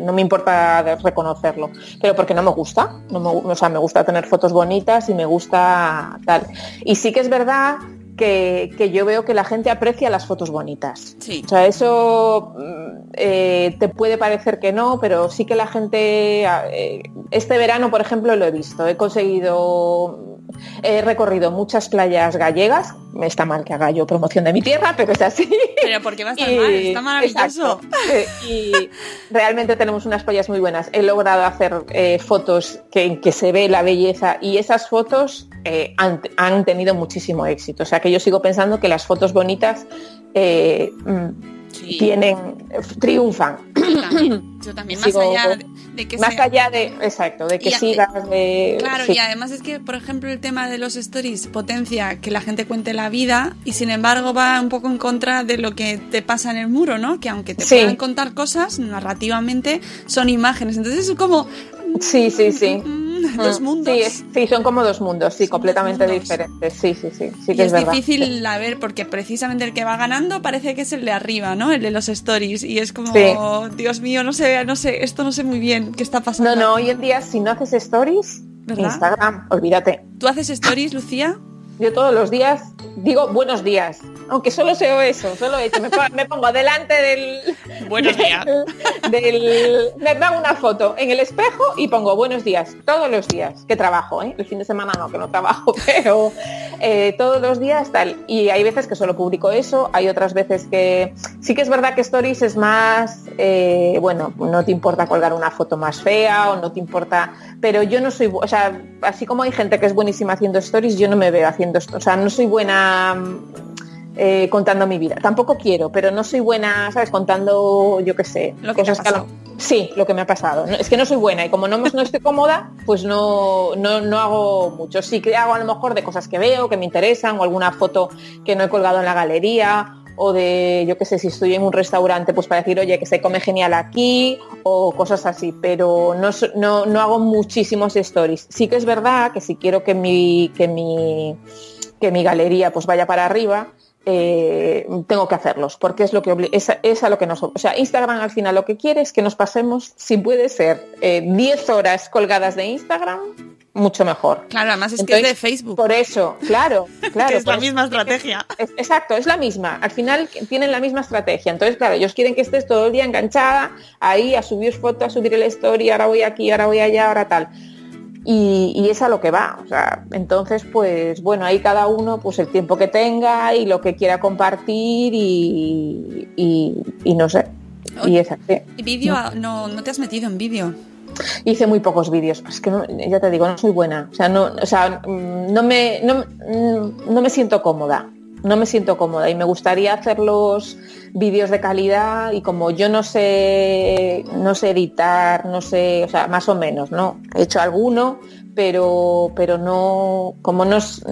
no me importa reconocerlo, pero porque no me gusta, no o sea, me gusta tener fotos bonitas y me gusta tal. Y sí que es verdad que, que yo veo que la gente aprecia las fotos bonitas. Sí. O sea, eso mm, eh, te puede parecer que no, pero sí que la gente, eh, este verano, por ejemplo, lo he visto. He conseguido, he recorrido muchas playas gallegas. Está mal que haga yo promoción de mi tierra, pero es así. Pero porque va a estar mal, está maravilloso. exacto. Eh, Y realmente tenemos unas playas muy buenas. He logrado hacer eh, fotos que, en que se ve la belleza y esas fotos eh, han, han tenido muchísimo éxito. O sea que yo sigo pensando que las fotos bonitas eh, mm, Sí. tienen triunfan. Yo también, yo también, más allá de, que Más sea- allá de, exacto, de que Y sigas de. Claro, sí. y además es que, por ejemplo, el tema de los stories potencia que la gente cuente la vida y sin embargo va un poco en contra de lo que te pasa en el muro, ¿no? Que aunque te Sí. puedan contar cosas, narrativamente son imágenes. Entonces es como Sí, sí, sí. dos mundos. Sí, es- sí, son como dos mundos, sí, Son completamente mundos. diferentes. Sí, sí, sí, sí y es, es, verdad. difícil a ver porque precisamente el que va ganando parece que es el de arriba, ¿no? El de los stories y es como, Sí. Dios mío, no sé, no sé, esto no sé muy bien qué está pasando. No, no, hoy en día si no haces stories, ¿Verdad? Instagram, olvídate. ¿Tú haces stories, Lucía? Yo todos los días digo buenos días, aunque solo sé eso, solo he hecho, me, po- me pongo delante del, Buenos días. del, me hago una foto en el espejo y pongo buenos días, todos los días, que trabajo, ¿eh? el fin de semana no, que no trabajo, pero eh, todos los días tal. Y hay veces que solo publico eso, hay otras veces que sí que es verdad que Stories es más, eh, bueno, no te importa colgar una foto más fea o no te importa, pero yo no soy, o sea, así como hay gente que es buenísima haciendo Stories, yo no me veo haciendo, esto, o sea, no soy buena eh, contando mi vida. Tampoco quiero, pero no soy buena, ¿sabes? Contando, yo qué sé, Lo que ha a lo- Sí, lo que me ha pasado. No, es que no soy buena y como no, no estoy cómoda, pues no, no, no hago mucho. Sí que hago a lo mejor de cosas que veo, que me interesan, o alguna foto que no he colgado en la galería, o de, yo qué sé, si estoy en un restaurante, pues para decir, oye, que se come genial aquí, o cosas así, pero no, no, no hago muchísimos stories. Sí que es verdad que si quiero que mi, que mi, que mi galería pues vaya para arriba, eh, tengo que hacerlos, porque es lo que es, es a lo que nos... O sea, Instagram al final lo que quiere es que nos pasemos, si puede ser, eh, 10 horas colgadas de Instagram, mucho mejor. Claro, además es que es de Facebook. Por eso, claro, claro. que es la eso- misma estrategia. es- exacto, es la misma. Al final tienen la misma estrategia. Entonces, claro, ellos quieren que estés todo el día enganchada ahí a subir fotos, a subir el story, ahora voy aquí, ahora voy allá, ahora tal. Y, y es a lo que va. O sea, entonces, pues bueno, ahí cada uno, pues el tiempo que tenga y lo que quiera compartir y, y- y no sé. Y es así. ¿Y vídeo? No, no te has metido en vídeo. Hice muy pocos vídeos, es que no- ya te digo, no soy buena. O sea, no, o sea, mm, no me, no, mm, no me siento cómoda. No me siento cómoda y me gustaría hacer los vídeos de calidad y como yo no sé, no sé editar, no sé, o sea, más o menos, ¿no? He hecho alguno, pero, pero no, como no es,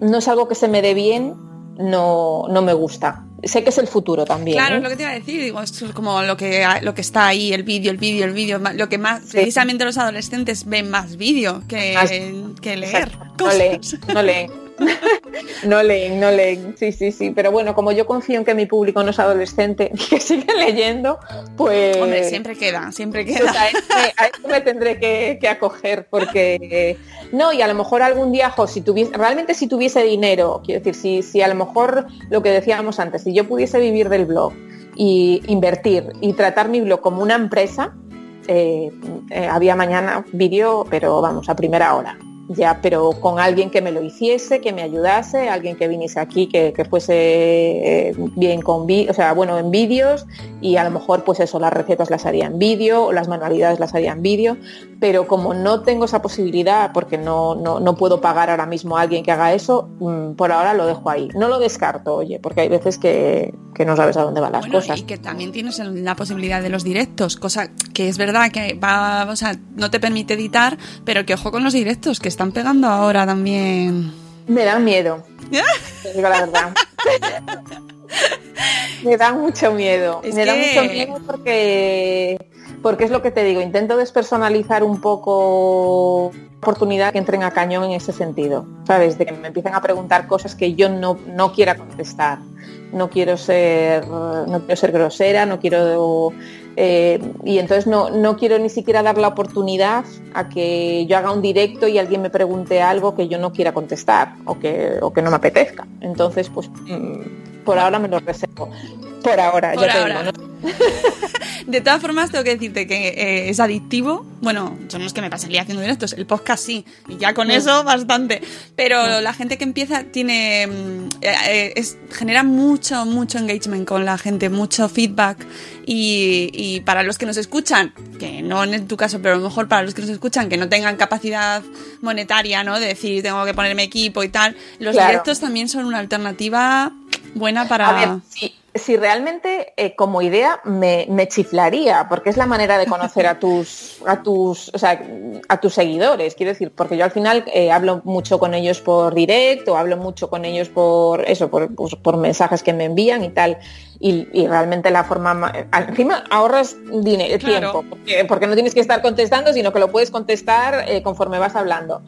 no es algo que se me dé bien, no, no me gusta. Sé que es el futuro también. Claro, ¿eh? es lo que te iba a decir, digo, esto es como lo que, lo que está ahí, el vídeo, el vídeo, el vídeo, lo que más, precisamente los adolescentes ven más vídeo que, que leer. No leen, no leen. No leen, no leen. Sí, sí, sí. Pero bueno, como yo confío en que mi público no es adolescente y que siguen leyendo, pues. Hombre, siempre queda, siempre pues queda. a, este- a esto me tendré que, que acoger porque no y a lo mejor algún día jo, si tuviese realmente si tuviese dinero quiero decir si, si a lo mejor lo que decíamos antes si yo pudiese vivir del blog y invertir y tratar mi blog como una empresa eh, eh, había mañana vídeo pero vamos a primera hora ya, pero con alguien que me lo hiciese, que me ayudase, alguien que viniese aquí, que, que fuese eh, bien con o sea, bueno, en vídeos y a lo mejor pues eso, las recetas las haría en vídeo o las manualidades las haría en vídeo, pero como no tengo esa posibilidad porque no, no, no puedo pagar ahora mismo a alguien que haga eso, mm, por ahora lo dejo ahí. No lo descarto, oye, porque hay veces que, que no sabes a dónde van las Bueno, cosas. y que también tienes la posibilidad de los directos, cosa que es verdad que va, o sea, no te permite editar, pero que ojo con los directos, que están pegando ahora también. Me dan miedo, te digo la verdad. me da mucho miedo. Es me da que- mucho miedo porque porque es lo que te digo, intento despersonalizar un poco oportunidad que entren a cañón en ese sentido, ¿sabes? De que me empiecen a preguntar cosas que yo no, no quiera contestar. No quiero ser no quiero ser grosera, no quiero Eh, y entonces no, no quiero ni siquiera dar la oportunidad a que yo haga un directo y alguien me pregunte algo que yo no quiera contestar o que, o que no me apetezca. Entonces, pues mm, por ahora me lo reservo. Por ahora, Por ya ahora. ¿no? De todas formas, tengo que decirte que eh, es adictivo. Bueno, yo no es que me día haciendo directos, el podcast sí, y ya con eso bastante. Pero la gente que empieza tiene. mm, eh, eh, es- genera mucho, mucho engagement con la gente, mucho feedback. Y, y para los que nos escuchan, que no en tu caso, pero a lo mejor para los que nos escuchan, que no tengan capacidad monetaria, ¿no? De decir, tengo que ponerme equipo y tal, los Claro. directos también son una alternativa buena para. A ver, si, si realmente eh, como idea me, me chiflaría, porque es la manera de conocer a tus, a tus, o sea, a tus seguidores, quiero decir, porque yo al final eh, hablo mucho con ellos por directo, hablo mucho con ellos por eso, por, pues, por mensajes que me envían y tal. Y, y realmente la forma ma- encima ahorras dinero, Claro. tiempo, porque, porque no tienes que estar contestando, sino que lo puedes contestar eh, conforme vas hablando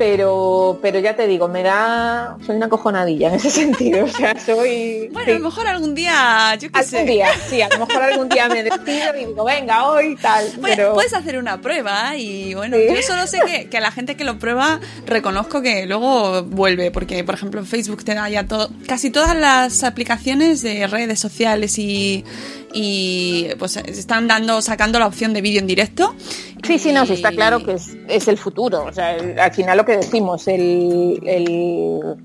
pero pero ya te digo, me da soy una cojonadilla en ese sentido, o sea, soy Bueno, sí. a lo mejor algún día, yo qué sé. Algún día, sí, a lo mejor algún día me despido y digo, venga, hoy tal, Pues, pero Puedes hacer una prueba y bueno, Sí. yo solo sé que, que a la gente que lo prueba reconozco que luego vuelve, porque por ejemplo Facebook te da ya todo, casi todas las aplicaciones de redes sociales y, y pues están dando, sacando la opción de vídeo en directo. sí, sí, no, sí, está claro que es, es el futuro, o sea, el- al final lo que decimos, el, el-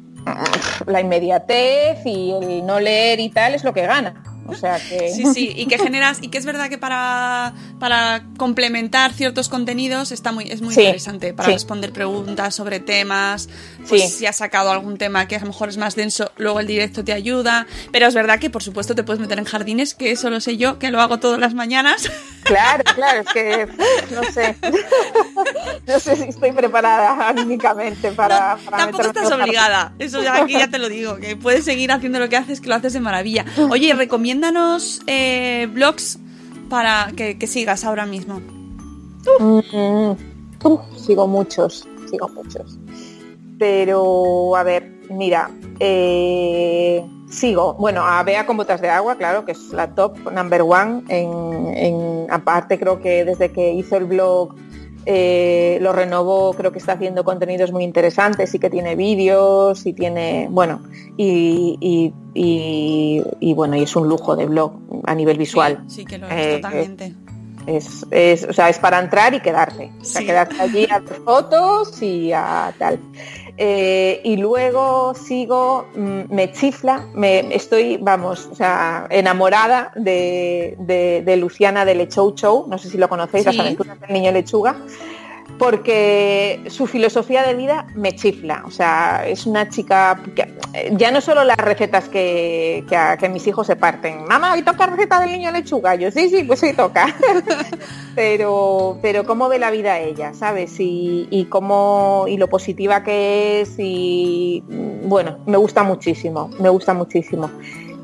la inmediatez y el no leer y tal es lo que gana, o sea que Sí, sí, y que generas, y que es verdad que para, para complementar ciertos contenidos está muy, es muy Sí, interesante para sí. responder preguntas sobre temas, pues Sí. si has sacado algún tema que a lo mejor es más denso, luego el directo te ayuda, pero es verdad que por supuesto te puedes meter en jardines, que eso lo sé yo, que lo hago todas las mañanas. Claro, claro, es que no sé. No sé si estoy preparada anímicamente para, para Tampoco estás obligada, eso ya aquí ya te lo digo, que puedes seguir haciendo lo que haces, que lo haces de maravilla. Oye, recomiéndanos eh, blogs para que, que sigas ahora mismo. Mm, sigo muchos, sigo muchos. Pero, a ver, mira, eh, sigo, bueno, a Bea con botas de agua, claro, que es la top number one. En, en- aparte, creo que desde que hizo el blog eh, lo renovó, creo que está haciendo contenidos muy interesantes y que tiene vídeos y tiene, bueno, y, y- y- y, bueno, y es un lujo de blog a nivel visual. Sí, sí que lo es Eh, totalmente. Es, es, o sea, es para entrar y quedarte. O sea, Sí. quedarte allí a fotos y a tal. Eh, y luego sigo, mm, me chifla, me estoy, vamos, o sea, enamorada de, de- de Luciana de Lechou Show, no sé si lo conocéis, Sí. las aventuras del niño lechuga, porque su filosofía de vida me chifla. O sea, es una chica que eh, ya no solo las recetas que, que, a- que mis hijos se parten. Mamá, hoy toca receta del niño lechuga. Yo sí, sí, pues hoy toca. pero, pero cómo ve la vida ella, ¿sabes? Y, y cómo, y lo positiva que es, y mm, bueno, me gusta muchísimo, me gusta muchísimo.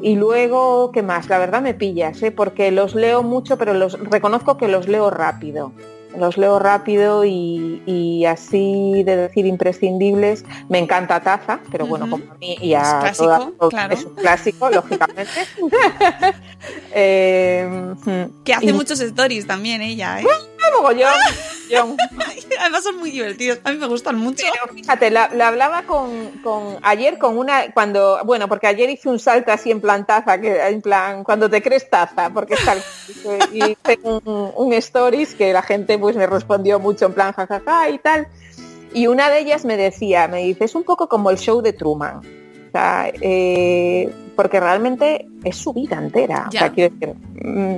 Y luego, ¿qué más? La verdad me pillas, ¿eh? porque los leo mucho, pero los reconozco que los leo rápido. Los leo rápido y, y así de decir imprescindibles. Me encanta Taza, pero bueno, como a mí y a Es clásico, claro. es un clásico, lógicamente. Eh, mm, Que hace y- muchos stories también ella, ¿eh? Mogollón, mogollón. Además son muy divertidos, a mí me gustan mucho. Pero fíjate, la, la hablaba con, con- ayer con una cuando bueno porque ayer hice un salto así en plan taza que en plan cuando te crees taza porque y hice un, un stories que la gente pues me respondió mucho en plan jajaja y tal y una de ellas me decía me dice es un poco como el show de Truman o sea, eh, porque realmente es su vida entera o sea, Ya. quiero decir, mm,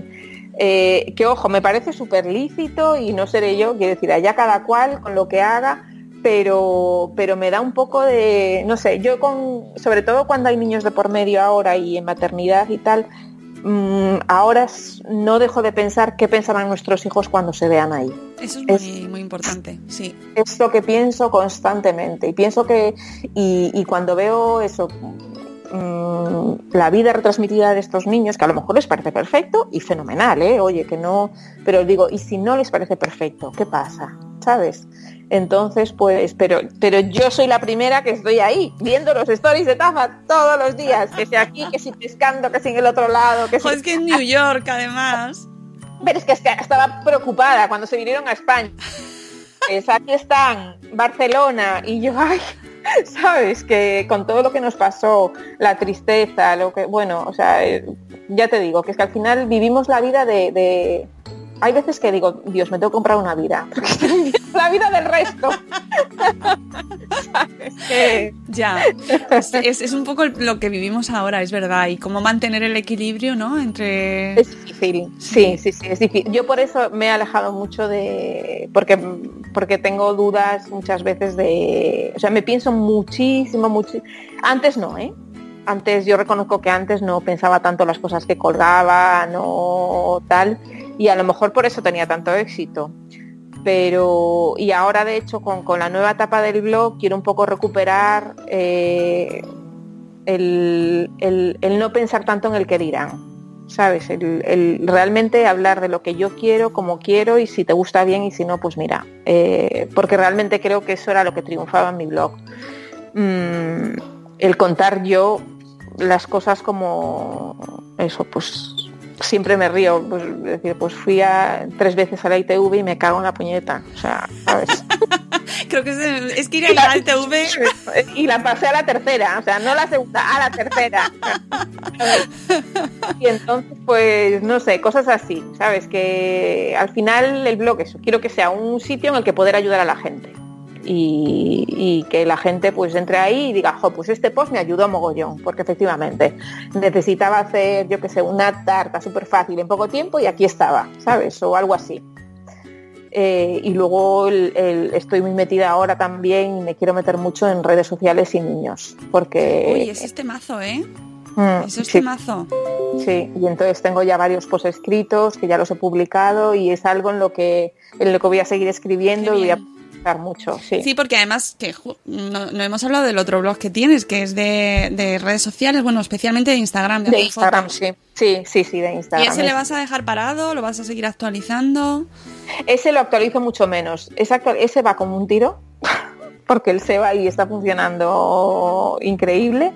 eh, que ojo, me parece súper lícito y no seré yo, quiero decir, allá cada cual con lo que haga, pero, pero me da un poco de, no sé, yo con, sobre todo cuando hay niños de por medio ahora y en maternidad y tal, mm, ahora no dejo de pensar qué pensarán nuestros hijos cuando se vean ahí. Eso es Es- muy, muy importante, sí. Es lo que pienso constantemente y pienso que, y, y cuando veo eso, mm, la vida retransmitida de estos niños, que a lo mejor les parece perfecto y fenomenal, ¿eh? oye, que no, pero digo, ¿y si no les parece perfecto? ¿Qué pasa? ¿Sabes? Entonces, pues, pero, pero yo soy la primera que estoy ahí, viendo los stories de Tafa todos los días, que si aquí, que si pescando, que si en el otro lado, que si... Es que en New York, además. Pero es que, es que estaba preocupada cuando se vinieron a España. Es, aquí están Barcelona y yo, ay, sabes que con todo lo que nos pasó, la tristeza, lo que, bueno, o sea, eh, ya te digo, que es que al final vivimos la vida de, de- hay veces que digo, Dios, me tengo que comprar una vida, porque estoy viviendo la vida del resto. Ya, es, es- es un poco lo que vivimos ahora, es verdad, y cómo mantener el equilibrio, ¿no? Entre... Es difícil, sí, sí, sí, es difícil. Yo por eso me he alejado mucho de, porque, porque tengo dudas muchas veces de, o sea, me pienso muchísimo, mucho. Antes no, ¿eh? Antes yo reconozco que antes no pensaba tanto las cosas que colgaba, no tal, y a lo mejor por eso tenía tanto éxito. Pero, y ahora de hecho con, con la nueva etapa del blog quiero un poco recuperar eh, el, el- no pensar tanto en el que dirán. ¿Sabes? El, el realmente hablar de lo que yo quiero, como quiero y si te gusta bien y si no, pues mira. Eh, porque realmente creo que eso era lo que triunfaba en mi blog. Mm, el contar yo las cosas como eso, pues siempre me río. Pues, es decir, pues fui a, tres veces a la ITV y me cago en la puñeta. O sea, ¿sabes? Creo que es, es que ir a la TV... y la pasé a la tercera, o sea, no la segunda, a la tercera. y entonces, pues, no sé, cosas así, ¿sabes? Que al final el blog, eso, quiero que sea un sitio en el que poder ayudar a la gente. Y, y que la gente pues entre ahí y diga, jo, pues este post me ayudó a mogollón, porque efectivamente necesitaba hacer, yo que sé, una tarta súper fácil en poco tiempo y aquí estaba, ¿sabes? O algo así. Eh, y luego el- el- estoy muy metida ahora también y me quiero meter mucho en redes sociales y niños, porque... Uy, es temazo, ¿eh? Mm, Eso es sí, temazo. sí, y entonces tengo ya varios posts escritos que ya los he publicado y es algo en lo que, en lo que voy a seguir escribiendo y voy a mucho, sí. Sí, porque además que no, no hemos hablado del otro blog que tienes, que es de, de redes sociales, bueno, especialmente de Instagram. de Instagram, sí. Sí, sí, sí, de ¿Y Instagram. ese le vas a dejar parado? ¿Lo vas a seguir actualizando? Ese lo actualizo mucho menos. Ese, actual- ese va como un tiro, porque el se va y está funcionando increíble.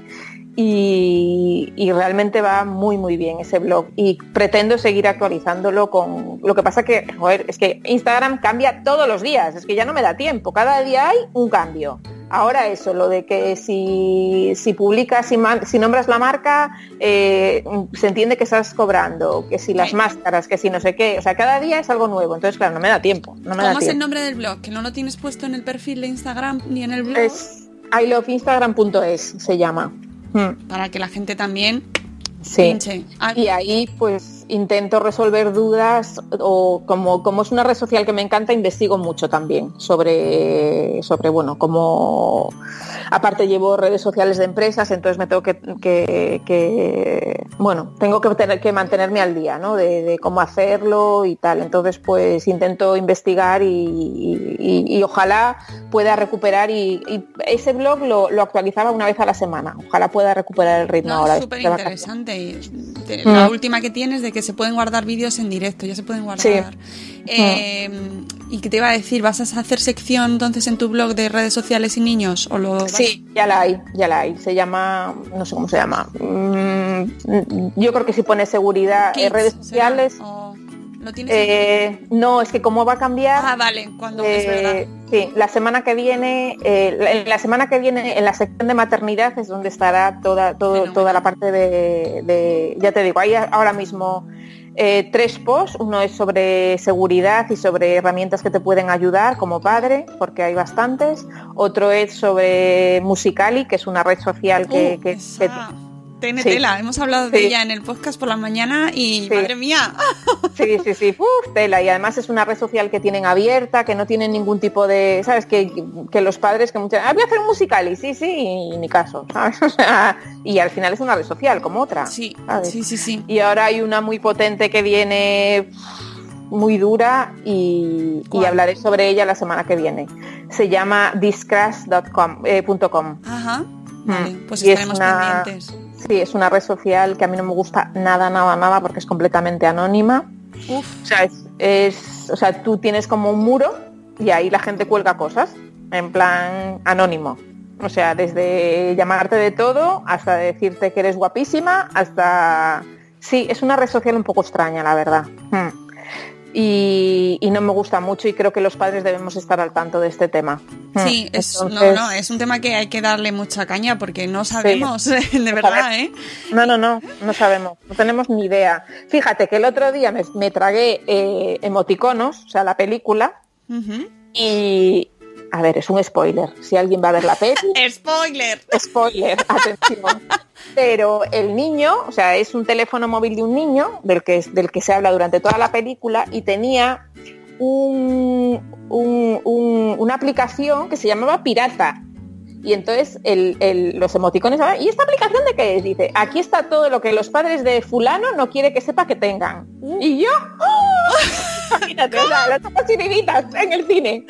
Y, y realmente va muy muy bien ese blog. Y pretendo seguir actualizándolo con lo que pasa que joder, es que Instagram cambia todos los días es que ya no me da tiempo. Cada día hay un cambio. Ahora eso lo de que si, si publicas si, si nombras la marca eh, se entiende que estás cobrando que si las máscaras que si no sé qué o sea cada día es algo nuevo. Entonces claro no me da tiempo no me da ¿Cómo es el nombre del blog? Que no lo tienes puesto en el perfil de Instagram ni en el blog. es iloveinstagram.es se llama Para que la gente también sí. pinche. Y ahí pues intento resolver dudas o como, como es una red social que me encanta, investigo mucho también sobre, sobre bueno, como aparte llevo redes sociales de empresas, entonces me tengo que, que- que, bueno, tengo que tener que mantenerme al día, ¿no? De, de cómo hacerlo y tal. Entonces pues intento investigar y, y- y ojalá pueda recuperar y, y ese blog lo, lo actualizaba una vez a la semana. Ojalá pueda recuperar el ritmo No, ahora. súper vacaciones. interesante. De- Mm. La última que tienes de que se pueden guardar vídeos en directo, ya se pueden guardar. Sí. Eh, y que te iba a decir, ¿vas a hacer sección entonces en tu blog de redes sociales y niños? ¿O lo vas- Sí, ya la hay, ya la hay. Se llama, no sé cómo se llama. Mm, yo creo que si pone seguridad en Kids, redes sociales. ¿O tienes? eh, no, es que como va a cambiar. ah, vale, cuando es eh, verdad. sí, la semana que viene, eh, la- semana que viene en la sección de maternidad es donde estará toda, todo- toda la parte de, de- ya te digo, hay ahora mismo eh, tres posts, uno es sobre seguridad y sobre herramientas que te pueden ayudar como padre, porque hay bastantes, otro es sobre Musicali, que es una red social que, Uh, que- Tiene sí. tela, hemos hablado de ella en el podcast por la mañana y Sí. madre mía. Sí, sí, sí, uf, tela. Y además es una red social que tienen abierta, que no tienen ningún tipo de, ¿sabes? Que, que los padres que muchas, ah, voy a hacer un musical y sí, sí, y ni caso, ¿sabes? O sea, y al final es una red social como otra. Sí, ¿sabes? sí, sí, sí. Y ahora hay una muy potente que viene muy dura y, y hablaré sobre ella la semana que viene. Se llama discrash.com. eh. Ajá. Vale, pues Y es estaremos una- pendientes. Sí, es una red social que a mí no me gusta nada, nada, nada porque es completamente anónima. Uf, O sea, es, es- o sea, tú tienes como un muro y ahí la gente cuelga cosas en plan anónimo. O sea, desde llamarte de todo hasta decirte que eres guapísima hasta... Sí, es una red social un poco extraña, la verdad. Hmm. Y, y no me gusta mucho y creo que los padres debemos estar al tanto de este tema. Sí, Hmm. es, no, Entonces- no, es un tema que hay que darle mucha caña porque no sabemos, de verdad, ¿eh? No, no, no, no sabemos, no tenemos ni idea. Fíjate que el otro día me, me tragué eh, emoticonos, o sea, la película, y... A ver, es un spoiler. Si alguien va a ver la peli, ¡Spoiler! spoiler, atención. Pero el niño, o sea, es un teléfono móvil de un niño, del que, del que se habla durante toda la película, y tenía un- un- un- una aplicación que se llamaba Pirata. Y entonces el- el- los emoticones, "Ah, ¿y esta aplicación de qué es? Dice, aquí está todo lo que los padres de fulano no quiere que sepa que tengan. Y yo, ¡oh! imagínate, o sea, las chiribitas en el cine.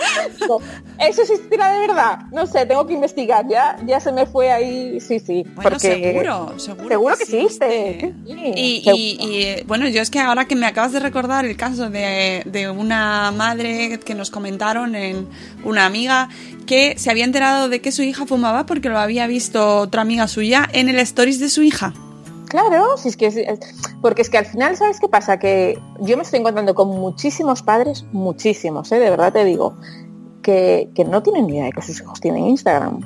¿Eso existirá de verdad? No sé, tengo que investigar. Ya, ya se me fue ahí, sí, sí. Bueno, porque seguro, seguro. Seguro que existe. Sí, Y, y- y, bueno, yo es que ahora que me acabas de recordar el caso de, de una madre que nos comentaron en una amiga que se había enterado de que su hija fumaba porque lo había visto otra amiga suya en el stories de su hija. Claro, si es que es- porque es que al final, ¿sabes qué pasa? Que yo me estoy encontrando con muchísimos padres, muchísimos, ¿eh? de verdad te digo, que, que no tienen ni idea de que sus hijos tienen Instagram.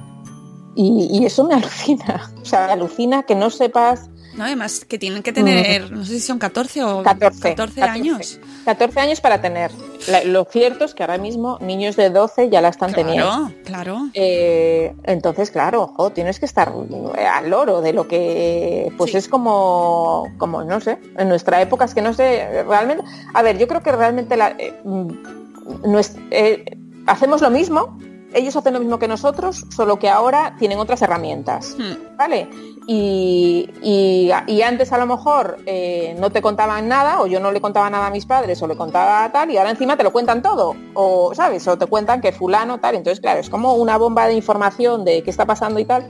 Y, y eso me alucina. O sea, me alucina que no sepas No, además que tienen que tener, no sé si son 14 o 14, 14 años. 14 años para tener. La- lo cierto es que ahora mismo niños de 12 ya la están teniendo. Claro, claro. Eh, entonces, claro, ojo, tienes que estar al loro de lo que, pues Sí. es como, como, no sé, en nuestra época es que no sé, realmente, a ver, yo creo que realmente la, eh, mm, eh, hacemos lo mismo, ellos hacen lo mismo que nosotros, solo que ahora tienen otras herramientas, Hmm. ¿Vale? Y, y- y antes a lo mejor eh, no te contaban nada, o yo no le contaba nada a mis padres, o le contaba tal, y ahora encima te lo cuentan todo, o sabes, o te cuentan que fulano tal, entonces claro, es como una bomba de información de qué está pasando y tal.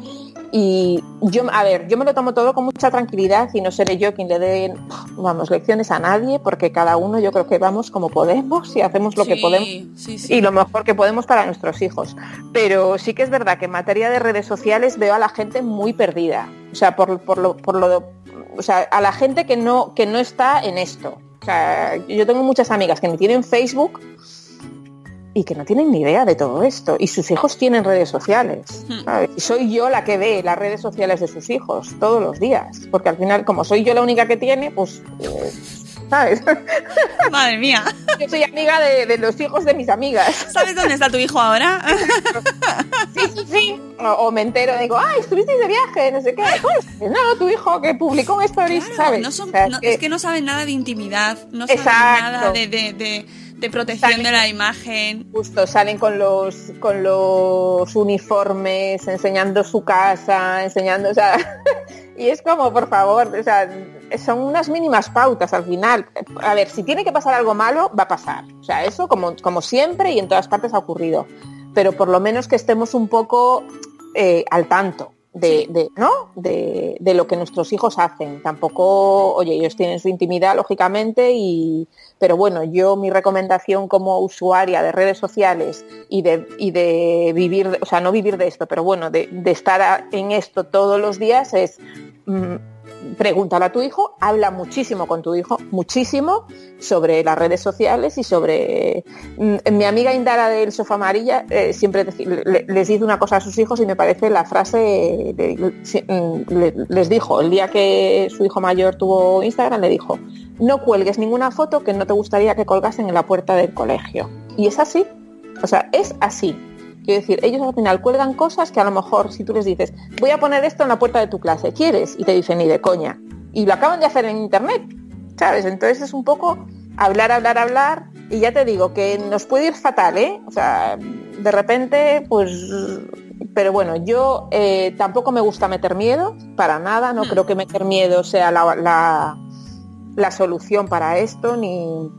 Y yo, a ver, yo me lo tomo todo con mucha tranquilidad y no seré yo quien le dé, vamos, lecciones a nadie, porque cada uno yo creo que vamos como podemos y hacemos lo que podemos sí, sí. y lo mejor que podemos para nuestros hijos. Pero sí que es verdad que en materia de redes sociales veo a la gente muy perdida. O sea, por, por lo, por lo, o sea, a la gente que no, que no está en esto. O sea, yo tengo muchas amigas que ni tienen Facebook y que no tienen ni idea de todo esto. Y sus hijos tienen redes sociales. Hmm. ¿sabes? Y soy yo la que ve las redes sociales de sus hijos todos los días. Porque al final, como soy yo la única que tiene, pues, eh, ¿sabes? Madre mía. yo soy amiga de, de los hijos de mis amigas. ¿Sabes dónde está tu hijo ahora? Sí, sí, sí. O, o me entero, digo, ay, estuvisteis de viaje, no sé qué. Pues, no, tu hijo que publicó un Claro, ¿sabes? no son- O sea, no- es que no saben nada de intimidad, no saben Exacto. nada de, de- de- de protección de la imagen. Justo salen con los con los uniformes, enseñando su casa, enseñando, o sea, y es como, por favor, o sea, son unas mínimas pautas al final. A ver, si tiene que pasar algo malo, va a pasar. O sea, eso como, como siempre y en todas partes ha ocurrido. Pero por lo menos que estemos un poco eh, al tanto. De, de- ¿no? de, de lo que nuestros hijos hacen. Tampoco, oye, ellos tienen su intimidad, lógicamente, y, pero bueno, yo mi recomendación como usuaria de redes sociales y de, y de vivir, o sea, no vivir de esto, pero bueno, de, estar en esto todos los días es mm, pregúntale a tu hijo, habla muchísimo con tu hijo, muchísimo sobre las redes sociales y sobre... mm, Mi amiga Indara del Sofá Amarilla eh, siempre les dice una cosa a sus hijos y me parece la frase, mm, le- les dijo, el día que su hijo mayor tuvo Instagram, le dijo, no cuelgues ninguna foto que no te gustaría que colgasen en la puerta del colegio. Y es así, o sea, es así. Quiero decir, ellos al final cuelgan cosas que a lo mejor si tú les dices, voy a poner esto en la puerta de tu clase, ¿quieres? Y te dicen, ni de coña. Y lo acaban de hacer en internet, ¿sabes? Entonces es un poco hablar, hablar, hablar. Y ya te digo que nos puede ir fatal, ¿eh? O sea, de repente, pues... Pero bueno, yo eh, tampoco me gusta meter miedo, para nada. No Hmm. creo que meter miedo sea la, la, la solución para esto, ni,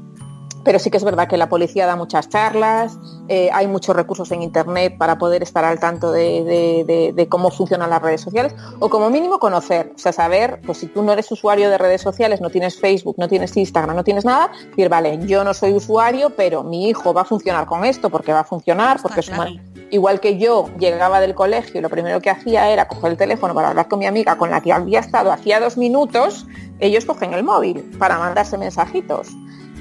pero sí que es verdad que la policía da muchas charlas, eh, hay muchos recursos en internet para poder estar al tanto de, de- de- de cómo funcionan las redes sociales o como mínimo conocer, o sea, saber, pues si tú no eres usuario de redes sociales, no tienes Facebook, no tienes Instagram, no tienes nada, decir, vale, yo no soy usuario, pero mi hijo va a funcionar con esto porque va a funcionar, porque es una- Igual que yo llegaba del colegio y lo primero que hacía era coger el teléfono para hablar con mi amiga con la que había estado hacía dos minutos, ellos cogen el móvil para mandarse mensajitos.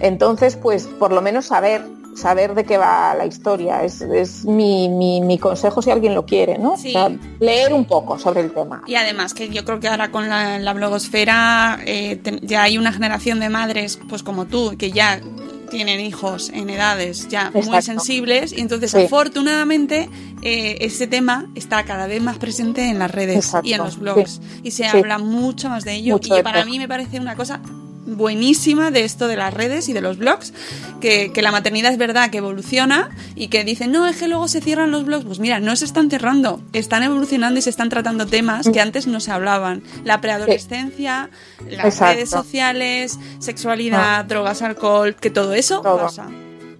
Entonces, pues por lo menos saber saber de qué va la historia. Es, es mi, mi, mi, consejo si alguien lo quiere, ¿no? Sí. O sea, leer un poco sobre el tema. Y además que yo creo que ahora con la, la blogosfera eh, te, ya hay una generación de madres, pues como tú, que ya tienen hijos en edades ya Exacto. muy sensibles y entonces Sí. afortunadamente eh, ese tema está cada vez más presente en las redes Exacto. y en los blogs y se habla mucho más de ello Mucho y para mí me parece una cosa buenísima de esto de las redes y de los blogs, que, que la maternidad es verdad que evoluciona y que dicen, no, es que luego se cierran los blogs. Pues mira, no se están cerrando, están evolucionando y se están tratando temas que antes no se hablaban. La preadolescencia, las Exacto. redes sociales, sexualidad, drogas, alcohol, que todo eso Todo. pasa.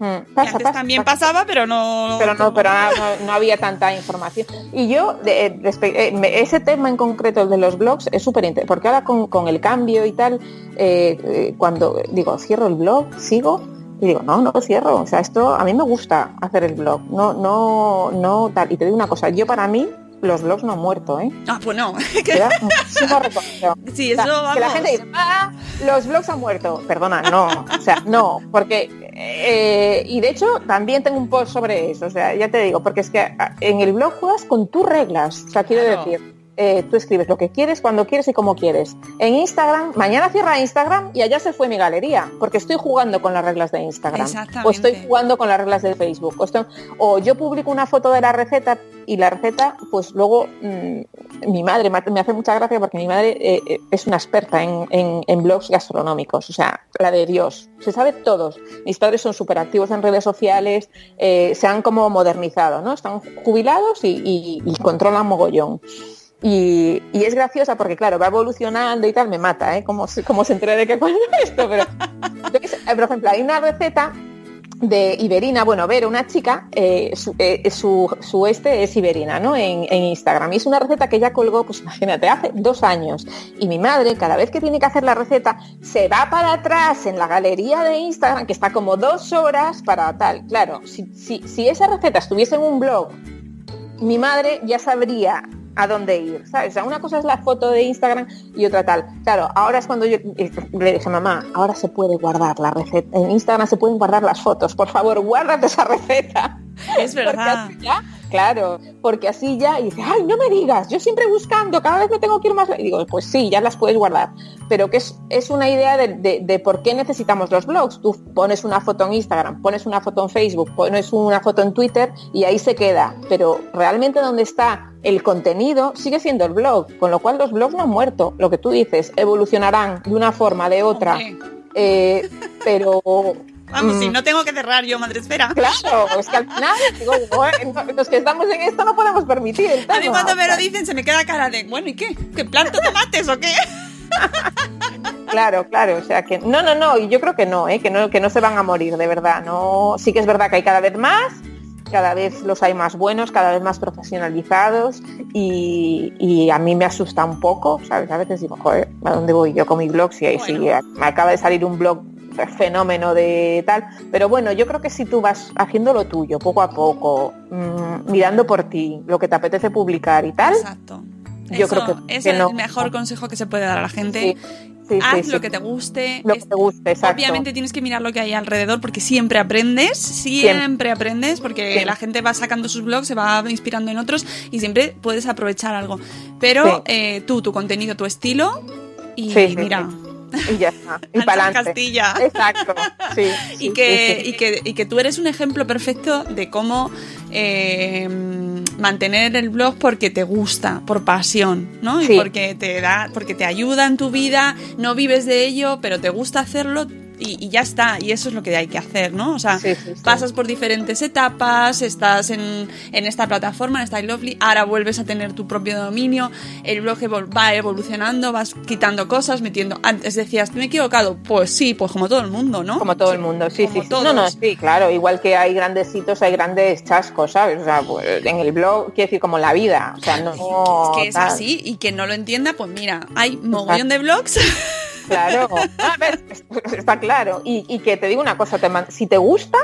Mm, pasa, antes pasa, también pasa. pasaba, pero no... pero no, pero no, no había tanta información. Y yo, de- eh, eh, ese tema en concreto, el de los blogs, es súper interesante, porque ahora con, con el cambio y tal, eh, eh, cuando digo, cierro el blog, sigo, y digo, no, no lo cierro, o sea, esto, a mí me gusta hacer el blog, no, no, no tal. Y te digo una cosa, yo para mí, los blogs no han muerto, ¿eh? Ah, pues no. Me da muchísimo recorrido. sí, O sea, eso que la vamos. gente dice, ah, los blogs han muerto. Perdona, no, o sea, no, porque eh, y de hecho también tengo un post sobre eso, o sea, ya te digo, porque es que ah, en el blog juegas con tus reglas, o sea, quiero Claro. decir, eh, tú escribes lo que quieres, cuando quieres y como quieres. En Instagram, mañana cierra Instagram y allá se fue mi galería, porque estoy jugando con las reglas de Instagram. O estoy jugando con las reglas de Facebook. O, estoy- o yo publico una foto de la receta y la receta, pues luego mm, mi madre me hace- mucha gracia porque mi madre eh, eh, es una experta en, en- en blogs gastronómicos, o sea, la de Dios. Se sabe todos. Mis padres son súper activos en redes sociales, eh, se han como modernizado, ¿no? Están jubilados y, y- y controlan mogollón. Y, es graciosa porque, claro, va evolucionando y tal, me mata, ¿eh? Como, se- entera de que cuando esto, pero... Eh, por ejemplo, hay una receta de Iberina, bueno, Vero, una chica, eh, su, eh, su, su este es Iberina, ¿no? En, Instagram. Y es una receta que ella colgó, pues imagínate, hace dos años. Y mi madre, cada vez que tiene que hacer la receta, se va para atrás en la galería de Instagram, que está como dos horas para tal. Claro, si, si esa receta estuviese en un blog, mi madre ya sabría a dónde ir, ¿sabes? O sea, una cosa es la foto de Instagram y otra tal. Claro, ahora es cuando yo le dije, mamá, ahora se puede guardar la receta. En Instagram se pueden guardar las fotos. Por favor, guárdate esa receta. Es Porque verdad. así ya, claro, porque así ya, y dice, ay, no me digas, yo siempre buscando, cada vez me tengo que ir más. le-". Y digo, pues sí, ya las puedes guardar. Pero que es, es una idea de, de- de por qué necesitamos los blogs. Tú pones una foto en Instagram, pones una foto en Facebook, pones una foto en Twitter y ahí se queda. Pero realmente donde está el contenido sigue siendo el blog, con lo cual los blogs no han muerto. Lo que tú dices, evolucionarán de una forma, de otra. Eh, pero Vamos, Mm. si no tengo que cerrar yo, madre esfera. Claro, es que al final, digo, bueno, los que estamos en esto no podemos permitir A mí cuando me lo dicen se me queda cara de, bueno, ¿y qué? ¿Que planto tomates o qué? Claro, claro, o sea que no, no, no, y yo creo que no, ¿eh? que no, que no se van a morir, de verdad. No, sí que es verdad que hay cada vez más, cada vez los hay más buenos, cada vez más profesionalizados y, y a mí me asusta un poco, ¿sabes? A veces digo, joder, ¿a dónde voy yo con mi blog? Si, si Bueno. me acaba de salir un blog fenómeno de tal, pero bueno, yo creo que si tú vas haciendo lo tuyo poco a poco, mm, mirando por ti, lo que te apetece publicar y tal, Exacto. Yo Eso creo que- es que el mejor consejo que se puede dar a la gente. sí, sí, Haz sí, sí. lo que te guste. Lo que te guste, exacto. Obviamente tienes que mirar lo que hay alrededor porque siempre aprendes, siempre, aprendes porque Siempre. la gente va sacando sus blogs, se va inspirando en otros y siempre puedes aprovechar algo. Pero eh, tú, tu contenido, tu estilo y mira, y ya está. Y para. Castilla. Exacto. Sí, sí, y, que, sí, sí. Y, que, y que tú eres un ejemplo perfecto de cómo eh, mantener el blog porque te gusta, por pasión, ¿no? Y porque te da, porque te ayuda en tu vida, no vives de ello, pero te gusta hacerlo y, y ya está. Y eso es lo que hay que hacer, ¿no? O sea, Sí, sí, sí. pasas por diferentes etapas, estás en, en esta plataforma, en Style Lovely, ahora vuelves a tener tu propio dominio, el blog va evolucionando, vas quitando cosas, metiendo. Antes decías, me he equivocado. Pues sí, pues como todo el mundo, ¿no? Como todo el mundo, sí, Como sí, sí. No, no, sí, claro. Igual que hay grandes hitos, hay grandes chascos, ¿sabes? O sea, pues, en el blog, quiero decir, como la vida. O sea, no. Es que es tal. así y quien no lo entienda, pues mira, hay mogollón de blogs. Claro. Está claro. Y, que te digo una cosa, si te gusta,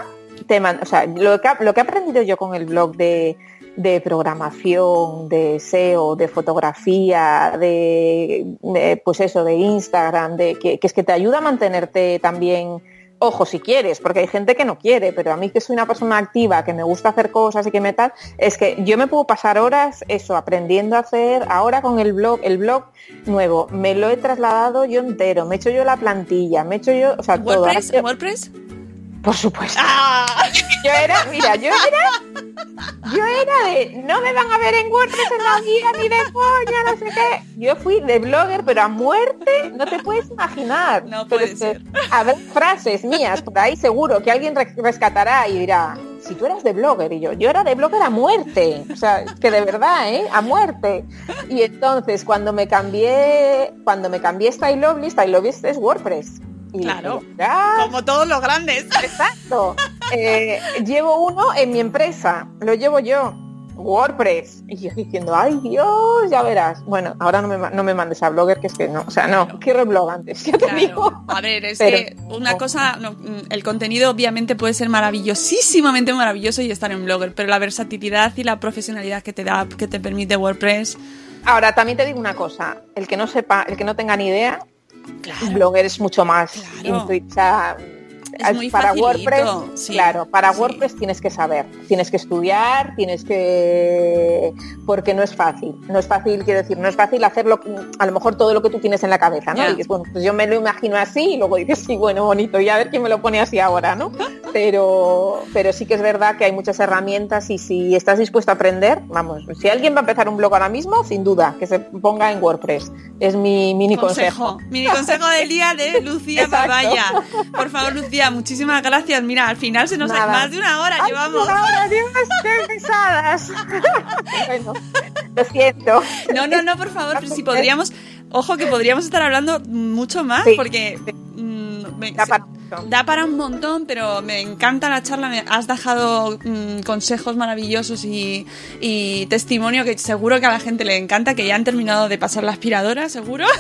te man- o sea, lo que, lo que he aprendido yo con el blog de, de programación, de SEO, de fotografía, de, pues eso, de Instagram, de que es que te ayuda a mantenerte también Ojo, si quieres, porque hay gente que no quiere, pero a mí que soy una persona activa, que me gusta hacer cosas y que me tal, es que yo me puedo pasar horas eso, aprendiendo a hacer, ahora con el blog, el blog nuevo, me lo he trasladado yo entero, me he hecho yo la plantilla, me he hecho yo, o sea, todo. ¿WordPress? ¿WordPress? Por supuesto. ¡Ah! Yo era, mira, yo era, yo era de, no me van a ver en WordPress en la vida ni de coña, no sé qué. Yo fui de blogger, pero a muerte, no te puedes imaginar. No Pero puede que ser. Habrá frases mías por ahí seguro que alguien re- rescatará y dirá, si tú eras de blogger y yo, yo era de blogger a muerte, o sea, que de verdad, ¿eh? A muerte. Y entonces cuando me cambié, cuando me cambié Style Lovely, Style Lovely es WordPress. Y Claro. "Ah, Como todos los grandes. Exacto. Eh, llevo uno en mi empresa, lo llevo yo. WordPress. Y yo diciendo, ay Dios, ya verás. Bueno, ahora no me, no me mandes a blogger, que es que no, o sea, no, quiero el blog antes, ya te Claro. digo. A ver, es Pero- que una cosa, no, mm, el contenido obviamente puede ser maravillosísimamente maravilloso y estar en Blogger, pero la versatilidad y la profesionalidad que te da, que te permite WordPress, Ahora, también te digo una cosa, el que no sepa, el que no tenga ni idea, claro, blogger es mucho más Claro. intuit- o sea, Es muy para facilito, WordPress, sí, claro, para sí. WordPress tienes que saber, tienes que estudiar, tienes que porque no es fácil, no es fácil, quiero decir, no es fácil hacerlo a lo mejor todo lo que tú tienes en la cabeza, ¿no? Y dices, bueno, pues yo me lo imagino así y luego dices, sí, bueno, bonito, y a ver quién me lo pone así ahora, ¿no? Pero, pero sí que es verdad que hay muchas herramientas y si estás dispuesto a aprender, vamos, si alguien va a empezar un blog ahora mismo, sin duda, que se ponga en WordPress. Es mi mini consejo. consejo, mini consejo del día de Lucía. Babaya. Por favor, Lucía, muchísimas gracias. Mira, al final se nos ha más de una hora Ay, llevamos. Ahora, Dios, qué pesadas. bueno, lo siento. No, no, no, por favor, pero si podríamos, ojo que podríamos estar hablando mucho más Sí. porque me- Da para da para un montón, pero me encanta la charla, me has dejado mm, consejos maravillosos y, y testimonio que seguro que a la gente le encanta, que ya han terminado de pasar la aspiradora, seguro.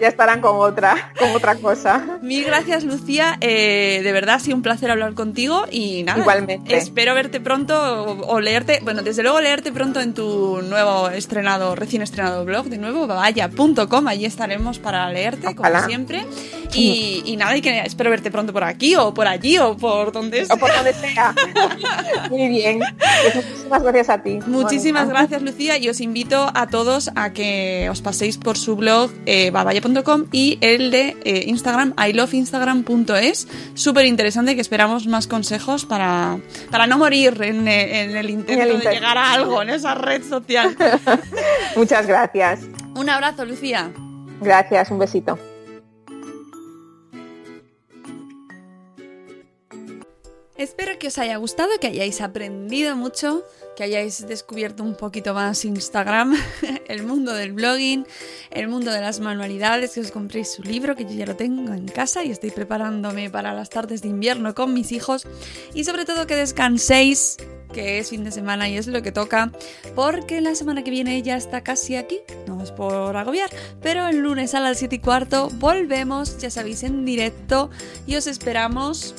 Ya estarán con otra, con otra cosa. Mil gracias, Lucía. Eh, de verdad ha sido un placer hablar contigo y nada. Igualmente. Espero verte pronto o, o leerte, bueno, desde luego leerte pronto en tu nuevo estrenado, recién estrenado blog, de nuevo, vaya.com. Allí estaremos para leerte, como Ojalá. siempre. Y, y nada, y que espero verte pronto por aquí o por allí o por donde O sea. por donde sea. Muy bien. Pues muchísimas gracias a ti. Muchísimas Mónica. gracias, Lucía, y os invito a todos a que os paséis por su blog eh, babaya.com y el de eh, Instagram, iloveinstagram.es. Súper interesante que esperamos más consejos para, para no morir en, eh, en el intento En el de llegar a algo en esa red social. Muchas gracias. Un abrazo, Lucía. Gracias, un besito. Espero que os haya gustado, que hayáis aprendido mucho, que hayáis descubierto un poquito más Instagram, el mundo del blogging, el mundo de las manualidades, que os compréis su libro, que yo ya lo tengo en casa y estoy preparándome para las tardes de invierno con mis hijos. Y sobre todo que descanséis, que es fin de semana y es lo que toca, porque la semana que viene ya está casi aquí, no es por agobiar, pero el lunes a las 7 y cuarto volvemos, ya sabéis, en directo y os esperamos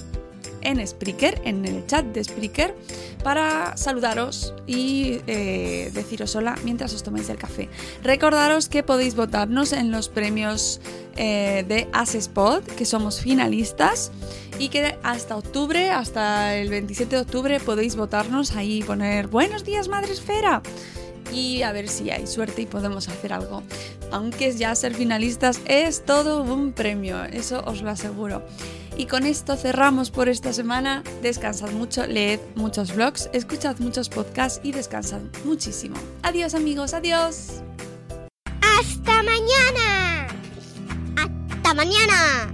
en Spreaker, en el chat de Spreaker, para saludaros y eh, deciros hola mientras os tomáis el café. Recordaros que podéis votarnos en los premios eh, de Asespot, que somos finalistas, y que hasta octubre, hasta el 27 de octubre, podéis votarnos ahí y poner Buenos días, Madre Esfera. Y a ver si hay suerte y podemos hacer algo. Aunque ya ser finalistas es todo un premio, eso os lo aseguro. Y con esto cerramos por esta semana. Descansad mucho, leed muchos vlogs, escuchad muchos podcasts y descansad muchísimo. Adiós amigos, adiós. ¡Hasta mañana! ¡Hasta mañana!